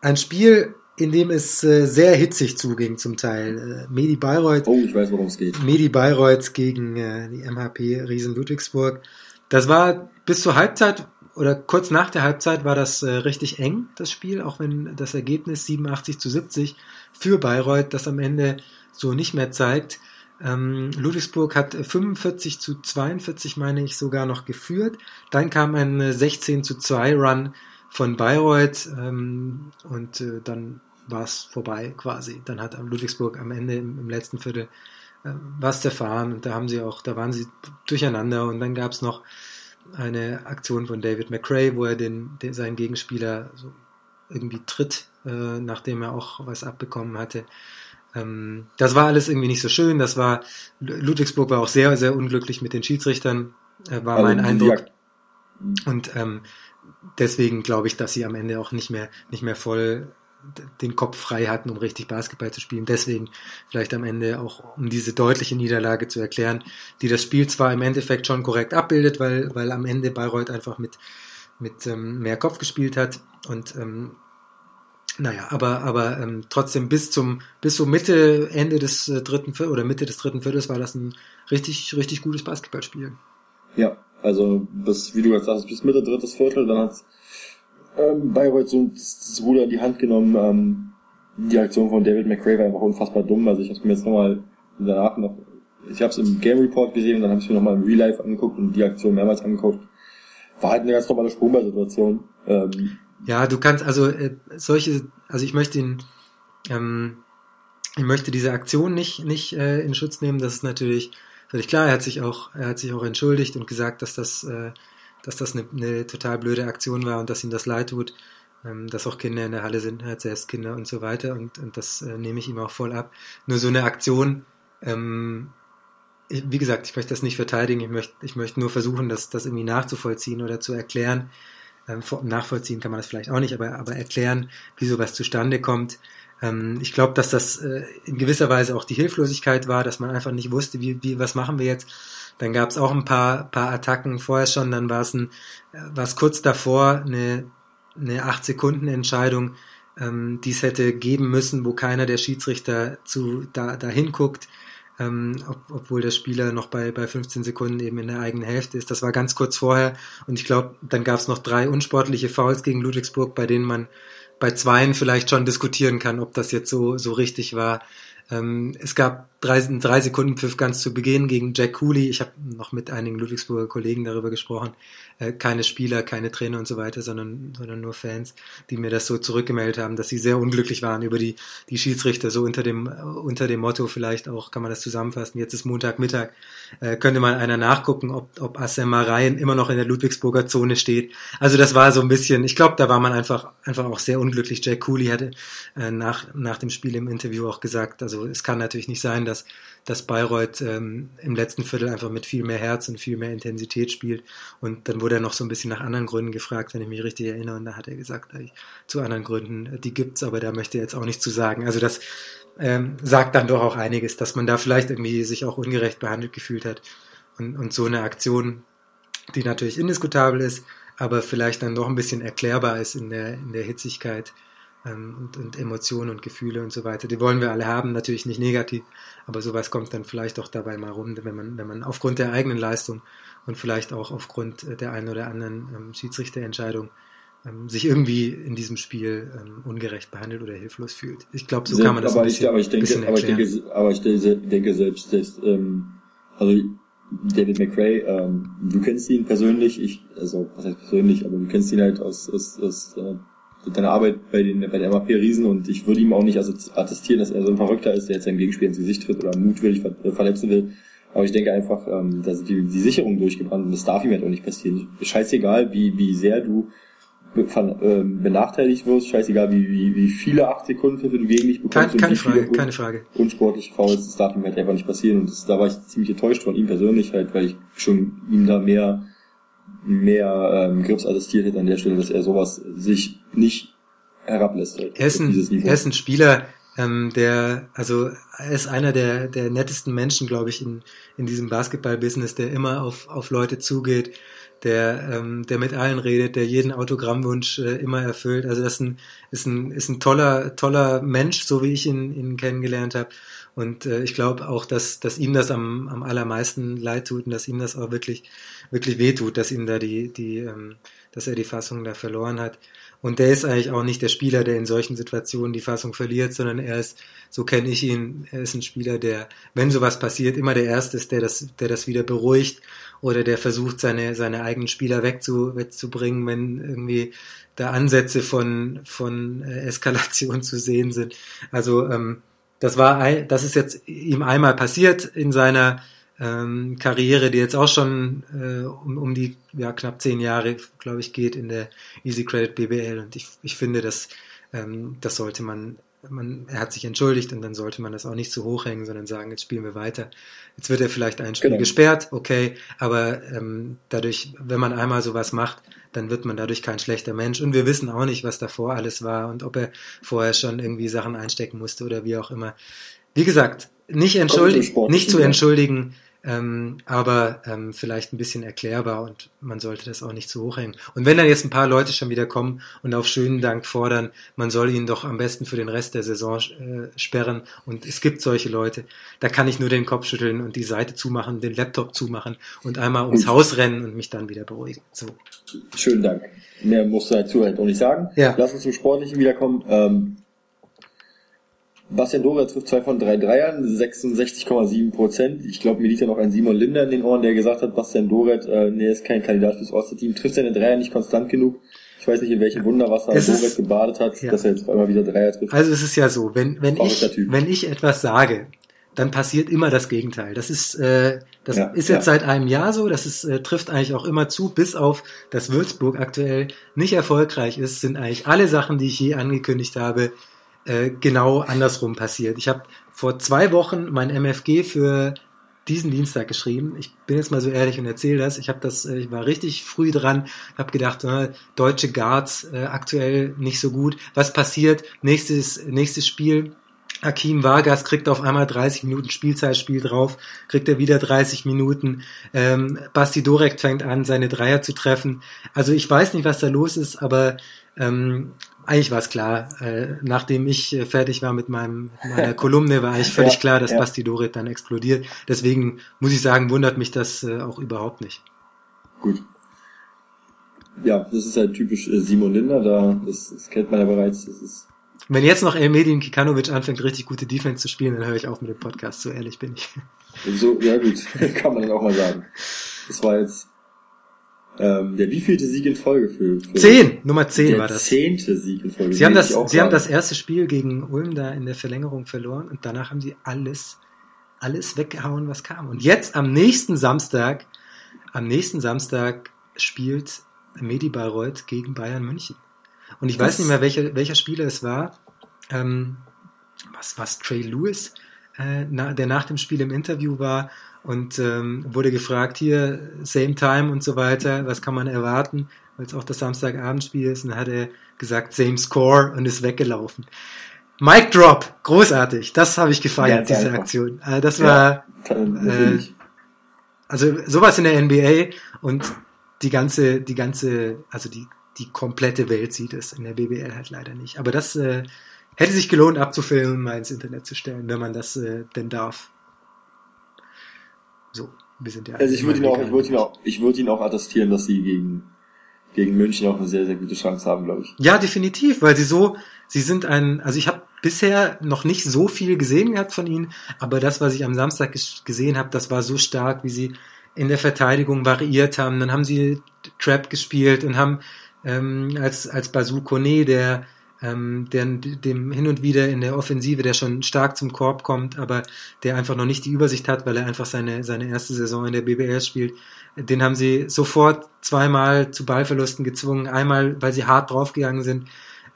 Ein Spiel, in dem es äh, sehr hitzig zuging zum Teil. Äh, Medi Bayreuth Oh, ich weiß, worum es geht. Medi Bayreuth gegen äh, die MHP Riesen Ludwigsburg. Das war bis zur Halbzeit oder kurz nach der Halbzeit war das äh, richtig eng, das Spiel, auch wenn das Ergebnis 87 zu 70 für Bayreuth das am Ende so nicht mehr zeigt. Ähm, Ludwigsburg hat 45 zu 42, meine ich, sogar noch geführt. Dann kam ein äh, 16 zu 2 Run von Bayreuth ähm, und äh, dann war es vorbei quasi. Dann hat Ludwigsburg am Ende im, im letzten Viertel äh, was erfahren und da haben sie auch, da waren sie durcheinander und dann gab es noch eine Aktion von David McRae, wo er den, den seinen Gegenspieler so irgendwie tritt, äh, nachdem er auch was abbekommen hatte. Ähm, das war alles irgendwie nicht so schön. Das war Ludwigsburg war auch sehr, sehr unglücklich mit den Schiedsrichtern, äh, war Also, mein Eindruck. Und ähm, deswegen glaube ich, dass sie am Ende auch nicht mehr, nicht mehr voll den Kopf frei hatten, um richtig Basketball zu spielen. Deswegen vielleicht am Ende auch, um diese deutliche Niederlage zu erklären, die das Spiel zwar im Endeffekt schon korrekt abbildet, weil, weil am Ende Bayreuth einfach mit, mit ähm, mehr Kopf gespielt hat und ähm, naja, aber, aber ähm, trotzdem bis zum bis so Mitte, Ende des äh, dritten Viertels oder Mitte des dritten Viertels war das ein richtig, richtig gutes Basketballspiel. Ja, also bis, wie du jetzt sagst, bis Mitte drittes Viertel, dann hat ähm, Bayreuth so das, Ruder in die Hand genommen. Ähm, die Aktion von David McRae war einfach unfassbar dumm. Also ich habe mir jetzt nochmal danach noch, ich habe es im Game Report gesehen und dann habe ich mir nochmal im Real Life angeguckt und die Aktion mehrmals angeguckt. War halt eine ganz normale Sprungball-Situation. Ähm, Ja, du kannst also äh, solche, also ich möchte ihn, ähm, ich möchte diese Aktion nicht nicht äh, in Schutz nehmen. Das ist natürlich völlig klar. Er hat sich auch, er hat sich auch entschuldigt und gesagt, dass das, äh, dass das eine, eine total blöde Aktion war und dass ihm das leid tut, ähm, dass auch Kinder in der Halle sind, er hat selbst Kinder und so weiter und und das äh, nehme ich ihm auch voll ab. Nur so eine Aktion. Ähm, ich- wie gesagt, ich möchte das nicht verteidigen. Ich möchte, ich möchte nur versuchen, das, das irgendwie nachzuvollziehen oder zu erklären. Ähm, nachvollziehen kann man das vielleicht auch nicht, aber, aber erklären, wie sowas zustande kommt. Ähm, ich glaube, dass das äh, in gewisser Weise auch die Hilflosigkeit war, dass man einfach nicht wusste, wie, wie was machen wir jetzt. Dann gab es auch ein paar, paar Attacken vorher schon, dann war es ein, es kurz davor eine, eine 8-Sekunden-Entscheidung, ähm, die es hätte geben müssen, wo keiner der Schiedsrichter zu da, da hinguckt ähm, ob, obwohl der Spieler noch bei, bei 15 Sekunden eben in der eigenen Hälfte ist. Das war ganz kurz vorher und ich glaube, dann gab es noch drei unsportliche Fouls gegen Ludwigsburg, bei denen man bei zweien vielleicht schon diskutieren kann, ob das jetzt so, so richtig war. Ähm, es gab drei, drei Sekunden Pfiff ganz zu Beginn gegen Jack Cooley. Ich habe noch mit einigen Ludwigsburger Kollegen darüber gesprochen. Äh, keine Spieler, keine Trainer und so weiter, sondern, sondern nur Fans, die mir das so zurückgemeldet haben, dass sie sehr unglücklich waren über die, die Schiedsrichter, so unter dem, unter dem Motto vielleicht auch, kann man das zusammenfassen, jetzt ist Montagmittag, äh, könnte mal einer nachgucken, ob, ob Assema Ryan immer noch in der Ludwigsburger Zone steht. Also das war so ein bisschen, ich glaube, da war man einfach, einfach auch sehr unglücklich. Jack Cooley hatte äh, nach, nach dem Spiel im Interview auch gesagt, also es kann natürlich nicht sein, dass, dass Bayreuth ähm, im letzten Viertel einfach mit viel mehr Herz und viel mehr Intensität spielt. Und dann wurde er noch so ein bisschen nach anderen Gründen gefragt, wenn ich mich richtig erinnere. Und da hat er gesagt, äh, zu anderen Gründen, die gibt's, aber da möchte er jetzt auch nichts zu sagen. Also das ähm, sagt dann doch auch einiges, dass man da vielleicht irgendwie sich auch ungerecht behandelt gefühlt hat. Und, und so eine Aktion, die natürlich indiskutabel ist, aber vielleicht dann doch ein bisschen erklärbar ist in der, in der Hitzigkeit ähm, und, und Emotionen und Gefühle und so weiter. Die wollen wir alle haben, natürlich nicht negativ, aber sowas kommt dann vielleicht auch dabei mal rum, wenn man, wenn man aufgrund der eigenen Leistung und vielleicht auch aufgrund äh, der einen oder anderen ähm, Schiedsrichterentscheidung ähm, sich irgendwie in diesem Spiel ähm, ungerecht behandelt oder hilflos fühlt. Ich glaube, so kann man das aber ein bisschen, ich, aber ich denke, bisschen aber ich denke, aber ich denke, selbst, dass, ähm, also David McRae, ähm, du kennst ihn persönlich, ich, also was heißt persönlich, aber du kennst ihn halt aus, aus, aus äh, deiner Arbeit bei den bei der MAP Riesen und ich würde ihm auch nicht attestieren, dass er so ein Verrückter ist, der jetzt seinem Gegenspiel ins Gesicht tritt oder mutwillig ver äh, verletzen will. Aber ich denke einfach, ähm, da sind die, die Sicherung durchgebrannt und das darf ihm halt auch nicht passieren. Scheißegal, wie, wie sehr du äh, benachteiligt wirst, scheißegal wie, wie, wie viele 8 Sekunden Pfiffe du gegen dich bekommst. Keine, keine Frage, keine Frage. Unsportliche Fouls, das darf ihm halt einfach nicht passieren. Und das, da war ich ziemlich enttäuscht von ihm persönlich halt, weil ich schon ihm da mehr, mehr ähm, Grips attestiert hätte an der Stelle, dass er sowas sich nicht herablässt. Halt, Er ist ein, er ist ein Spieler, ähm, der, also er ist einer der, der nettesten Menschen, glaube ich, in, in diesem Basketball-Business, der immer auf, auf Leute zugeht, der, ähm, der mit allen redet, der jeden Autogrammwunsch äh, immer erfüllt. Also das ist ein, ist ein, ist ein toller, toller Mensch, so wie ich ihn, ihn kennengelernt habe. Und äh, ich glaube auch, dass, dass ihm das am, am allermeisten leid tut und dass ihm das auch wirklich, wirklich wehtut, dass ihm da die, die, ähm, dass er die Fassung da verloren hat. Und der ist eigentlich auch nicht der Spieler, der in solchen Situationen die Fassung verliert, sondern er ist, so kenne ich ihn, er ist ein Spieler, der, wenn sowas passiert, immer der Erste ist, der das, der das wieder beruhigt oder der versucht, seine, seine eigenen Spieler wegzu, wegzubringen, wenn irgendwie da Ansätze von, von äh, Eskalation *laughs* zu sehen sind. Also ähm, das war, ein, das ist jetzt ihm einmal passiert in seiner ähm, Karriere, die jetzt auch schon äh, um, um die ja, knapp zehn Jahre, glaube ich, geht in der Easy Credit BBL. Und ich, ich finde, dass ähm, das sollte man, man, er hat sich entschuldigt und dann sollte man das auch nicht zu hoch hängen, sondern sagen, jetzt spielen wir weiter. Jetzt wird er vielleicht ein Spiel Genau. gesperrt, okay, aber ähm, dadurch, wenn man einmal sowas macht, dann wird man dadurch kein schlechter Mensch. Und wir wissen auch nicht, was davor alles war und ob er vorher schon irgendwie Sachen einstecken musste oder wie auch immer. Wie gesagt, nicht, Sportlichen, nicht zu entschuldigen, ähm, aber ähm, vielleicht ein bisschen erklärbar und man sollte das auch nicht zu hoch hängen. Und wenn dann jetzt ein paar Leute schon wieder kommen und auf schönen Dank fordern, man soll ihn doch am besten für den Rest der Saison äh, sperren und es gibt solche Leute, da kann ich nur den Kopf schütteln und die Seite zumachen, den Laptop zumachen und einmal ums. Haus rennen und mich dann wieder beruhigen. So. Schönen Dank. Mehr musst du dazu halt auch nicht sagen. Ja. Lass uns zum Sportlichen wiederkommen. Ähm, Bastian Dora trifft zwei von drei Dreiern, 66,7 Prozent. Ich glaube, mir liegt ja noch ein Simon Linder in den Ohren, der gesagt hat, Bastian Doret, äh, nee, ist kein Kandidat fürs Osterteam, trifft seine Dreier nicht konstant genug. Ich weiß nicht, in welchem Wunderwasser Es ist- Doret gebadet hat, Ja. dass er jetzt auf einmal wieder Dreier trifft. Also es ist ja so, wenn, wenn, ich, wenn ich etwas sage, dann passiert immer das Gegenteil. Das ist, äh, das Ja, ist jetzt ja. seit einem Jahr so, das ist, äh, trifft eigentlich auch immer zu, bis auf, dass Würzburg aktuell nicht erfolgreich ist, sind eigentlich alle Sachen, die ich je angekündigt habe, äh, genau andersrum passiert. Ich habe vor zwei Wochen mein MFG für diesen Dienstag geschrieben. Ich bin jetzt mal so ehrlich und erzähle das. Ich habe das, äh, ich war richtig früh dran, habe gedacht, äh, deutsche Guards äh, aktuell nicht so gut. Was passiert? Nächstes nächstes Spiel. Hakim Vargas kriegt auf einmal 30 Minuten Spielzeit, spielt drauf, kriegt er wieder 30 Minuten. Ähm, Basti Dorek fängt an, seine Dreier zu treffen. Also ich weiß nicht, was da los ist, aber ähm, eigentlich war es klar. Äh, nachdem ich äh, fertig war mit meinem meiner Kolumne, war eigentlich völlig *laughs* Ja, klar, dass ja. Basti Doret dann explodiert. Deswegen muss ich sagen, wundert mich das äh, auch überhaupt nicht. Gut. Ja, das ist halt typisch äh, Simon Linder, da, das, das kennt man ja bereits, das ist Wenn jetzt noch Elmedin Kikanovic anfängt, richtig gute Defense zu spielen, dann höre ich auf mit dem Podcast. So ehrlich bin ich. So, ja gut, *laughs* kann man dann auch mal sagen. Das war jetzt ähm, der wievielte Sieg in Folge für, für Zehn, Nummer zehn war das. zehnte Sieg in Folge. Sie haben das, sie haben das erste Spiel gegen Ulm da in der Verlängerung verloren und danach haben sie alles, alles weggehauen, was kam. Und jetzt am nächsten Samstag, am nächsten Samstag spielt Medi Bayreuth gegen Bayern München. Und ich Das- weiß nicht mehr, welcher, welcher Spieler es war. Ähm, was was Trey Lewis, äh, na, der nach dem Spiel im Interview war und ähm, wurde gefragt, hier, same time und so weiter, was kann man erwarten, weil es auch das Samstagabendspiel ist. Und dann hat er gesagt, same score und ist weggelaufen. Mic Drop, großartig, das habe ich gefeiert, Ganz diese. Aktion. Äh, das Ja. war, Äh, also sowas in der NBA und die ganze, die ganze, also die, die komplette Welt sieht es in der BBL halt leider nicht. Aber das äh, hätte sich gelohnt abzufilmen und mal ins Internet zu stellen, wenn man das äh, denn darf. So, wir sind ja. also ich würde ihn auch, ich würde ihn auch, ich würde ihn auch attestieren, dass sie gegen gegen München auch eine sehr sehr gute Chance haben, glaube ich. Ja, definitiv, weil sie so, sie sind ein, also ich habe bisher noch nicht so viel gesehen gehabt von ihnen, aber das, was ich am Samstag ges- gesehen habe, das war so stark, wie sie in der Verteidigung variiert haben. Dann haben sie Trap gespielt und haben ähm, als als Basu Kone, der ähm, der, dem hin und wieder in der Offensive, der schon stark zum Korb kommt, aber der einfach noch nicht die Übersicht hat, weil er einfach seine, seine erste Saison in der BBL spielt. Den haben sie sofort zweimal zu Ballverlusten gezwungen. Einmal, weil sie hart draufgegangen sind.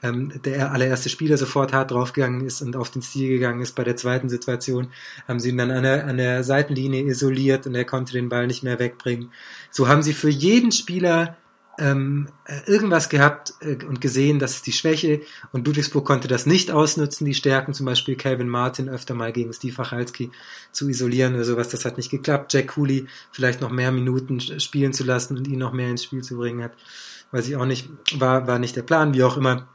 Ähm, der allererste Spieler sofort hart draufgegangen ist und auf den Stil gegangen ist. Bei der zweiten Situation haben sie ihn dann an der, an der Seitenlinie isoliert und er konnte den Ball nicht mehr wegbringen. So haben sie für jeden Spieler ähm, irgendwas gehabt äh, und gesehen, das ist die Schwäche und Ludwigsburg konnte das nicht ausnutzen, die Stärken, zum Beispiel Calvin Martin öfter mal gegen Steve Wachalski zu isolieren oder sowas, das hat nicht geklappt. Jack Cooley vielleicht noch mehr Minuten spielen zu lassen und ihn noch mehr ins Spiel zu bringen hat, weiß ich auch nicht, war, war nicht der Plan, wie auch immer.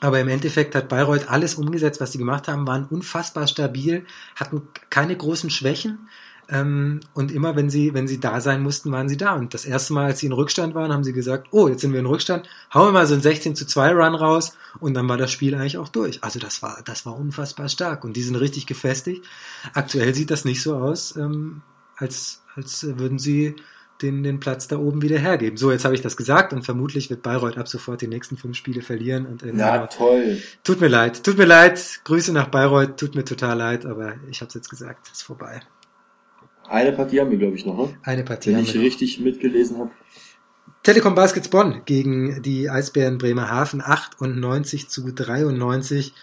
Aber im Endeffekt hat Bayreuth alles umgesetzt, was sie gemacht haben, waren unfassbar stabil, hatten keine großen Schwächen ähm, und immer, wenn sie, wenn sie da sein mussten, waren sie da. Und das erste Mal, als sie in Rückstand waren, haben sie gesagt, oh, jetzt sind wir in Rückstand, hauen wir mal so ein 16 zu 2 Run raus und dann war das Spiel eigentlich auch durch. Also das war, das war unfassbar stark und die sind richtig gefestigt. Aktuell sieht das nicht so aus, ähm, als, als würden sie den, den Platz da oben wieder hergeben. So, jetzt habe ich das gesagt und vermutlich wird Bayreuth ab sofort die nächsten fünf Spiele verlieren. Und Na toll. Tut mir leid, tut mir leid. Grüße nach Bayreuth, tut mir total leid, aber ich habe es jetzt gesagt, ist vorbei. Eine Partie haben wir, glaube ich, noch, ne? Eine Partie Wenn haben ich wir richtig mitgelesen habe. Telekom Baskets Bonn gegen die Eisbären Bremerhaven 98 zu 93.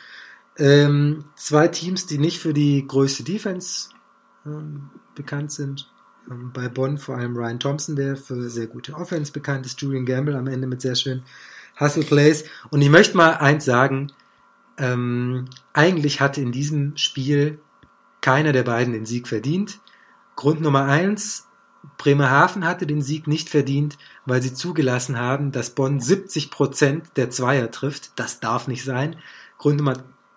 Ähm, zwei Teams, die nicht für die größte Defense ähm, bekannt sind. Ähm, bei Bonn vor allem Ryan Thompson, der für sehr gute Offense bekannt ist. Julian Gamble am Ende mit sehr schönen Hustle Plays. Und ich möchte mal eins sagen. Ähm, eigentlich hatte in diesem Spiel keiner der beiden den Sieg verdient. Grund Nummer eins, Bremerhaven hatte den Sieg nicht verdient, weil sie zugelassen haben, dass Bonn 70 Prozent der Zweier trifft. Das darf nicht sein. Grund Nummer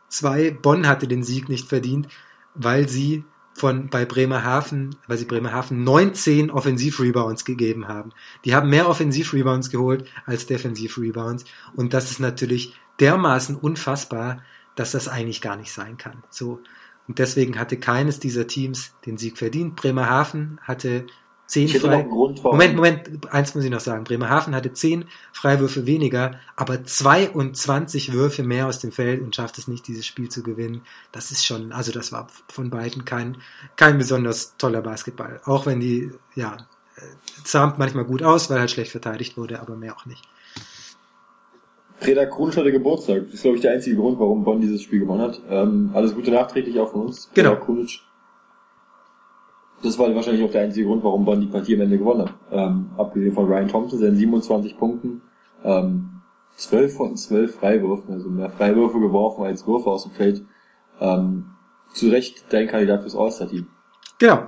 zwei, Bonn hatte den Sieg nicht verdient, weil sie von bei Bremerhaven, weil sie Bremerhaven 19 Offensivrebounds gegeben haben. Die haben mehr Offensivrebounds geholt als Defensivrebounds und das ist natürlich dermaßen unfassbar, dass das eigentlich gar nicht sein kann. So und deswegen hatte keines dieser Teams den Sieg verdient. Bremerhaven hatte zehn Ich hätte noch frei. einen Grund, warum. Moment, Moment, eins muss ich noch sagen. Bremerhaven hatte zehn Freiwürfe weniger, aber 22 Würfe mehr aus dem Feld und schafft es nicht, dieses Spiel zu gewinnen. Das ist schon, also das war von beiden kein, kein besonders toller Basketball. Auch wenn die, ja, äh, zahmt manchmal gut aus, weil halt schlecht verteidigt wurde, aber mehr auch nicht. Preda Krunic hatte Geburtstag. Das ist, glaube ich, der einzige Grund, warum Bonn dieses Spiel gewonnen hat. Ähm, alles Gute nachträglich auch von uns. Genau. Krunic. Das war wahrscheinlich auch der einzige Grund, warum Bonn die Partie am Ende gewonnen hat. Ähm, abgesehen von Ryan Thompson, seinen 27 Punkten, ähm, 12 von 12 Freiwürfen, also mehr Freiwürfe geworfen als Würfe aus dem Feld. Ähm, zu Recht dein Kandidat fürs All-Star-Team. Genau.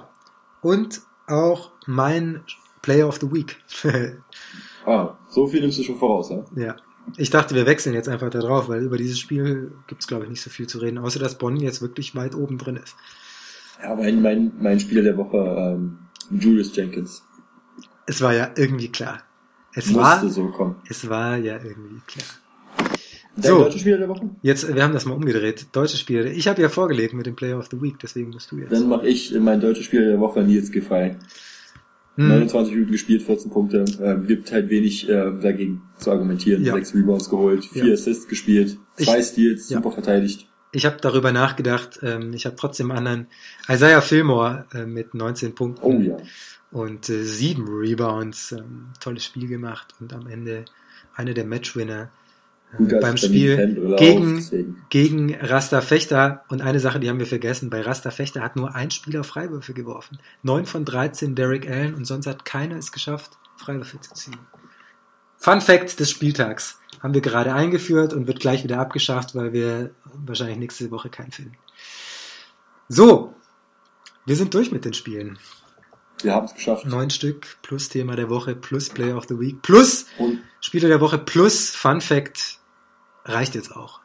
Und auch mein Player of the Week. *laughs* Ah, so viel nimmst du schon voraus, ja? ja. Ich dachte, wir wechseln jetzt einfach da drauf, weil über dieses Spiel gibt's glaube ich, nicht so viel zu reden, außer dass Bonn jetzt wirklich weit oben drin ist. Ja, mein, mein, mein Spieler der Woche, ähm, Julius Jenkins. Es war ja irgendwie klar. Es Musste war, so kommen. es war ja irgendwie klar. Dein So. deutscher Spieler der Woche? Jetzt, wir haben das mal umgedreht. Deutsche Spiele. Ich habe ja vorgelegt mit dem Player of the Week, deswegen musst du jetzt. Dann mache ich mein deutscher Spieler der Woche Nils Gefallen. Hm. 29 Minuten gespielt, 14 Punkte. Ähm, gibt halt wenig äh, dagegen zu argumentieren. Ja. Sechs Rebounds geholt, vier Ja. Assists gespielt, zwei Ich- Steals, ja. super verteidigt. Ich habe darüber nachgedacht. Ähm, ich habe trotzdem anderen Isaiah Fillmore äh, mit 19 Punkten Oh ja. und äh, sieben Rebounds. Ähm, tolles Spiel gemacht und am Ende einer der Matchwinner Gut, beim Spiel auf, gegen gegen Rasta Fechter. Und eine Sache, die haben wir vergessen, bei Rasta Fechter hat nur ein Spieler Freiwürfe geworfen. 9 von 13 Derek Allen und sonst hat keiner es geschafft, Freiwürfe zu ziehen. Fun Fact des Spieltags haben wir gerade eingeführt und wird gleich wieder abgeschafft, weil wir wahrscheinlich nächste Woche keinen finden. So, wir sind durch mit den Spielen. Wir haben es geschafft. Neun Stück plus Thema der Woche plus Player of the Week plus Und Spieler der Woche plus Fun Fact reicht jetzt auch.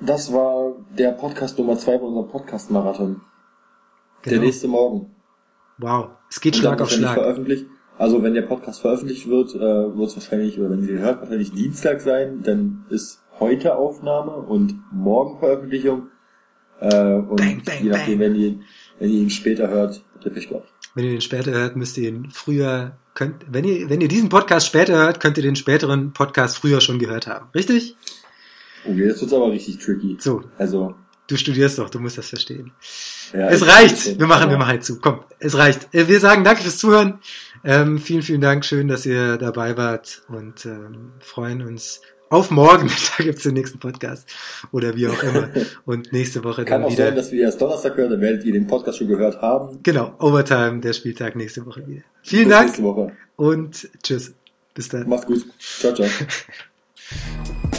das war der Podcast Nummer zwei von unserem Podcast-Marathon. Der Genau. nächste Morgen. Wow, es geht Und Schlag auf Schlag. Veröffentlicht. Also wenn der Podcast veröffentlicht wird, äh, wird es wahrscheinlich, oder wenn ihr den hört, wahrscheinlich Dienstag sein. Dann ist heute Aufnahme und morgen Veröffentlichung. Äh, und Bang, bang, je nachdem, bang. wenn ihr, wenn ihr ihn später hört, habt ihr Pech gehabt. Wenn ihr den später hört, müsst ihr ihn früher könnt, wenn ihr, wenn ihr diesen Podcast später hört, könnt ihr den späteren Podcast früher schon gehört haben. Richtig? Okay, jetzt wird's aber richtig tricky. So, Also, du studierst doch, du musst das verstehen. ja, Es ich- reicht. Wir machen, wir machen jetzt zu. Komm, es reicht. Äh, Wir sagen danke fürs Zuhören. Ähm, vielen, vielen Dank. Schön, dass ihr dabei wart und ähm, freuen uns auf morgen. *laughs* Da gibt's den nächsten Podcast oder wie auch immer. *laughs* Und nächste Woche Kann dann auch wieder. sein, dass wir erst Donnerstag hören, dann werdet ihr den Podcast schon gehört haben. Genau, Overtime, der Spieltag nächste Woche wieder. Vielen Bis Dank nächste Woche. und tschüss. Bis dann. Macht's gut. Ciao, ciao. *laughs*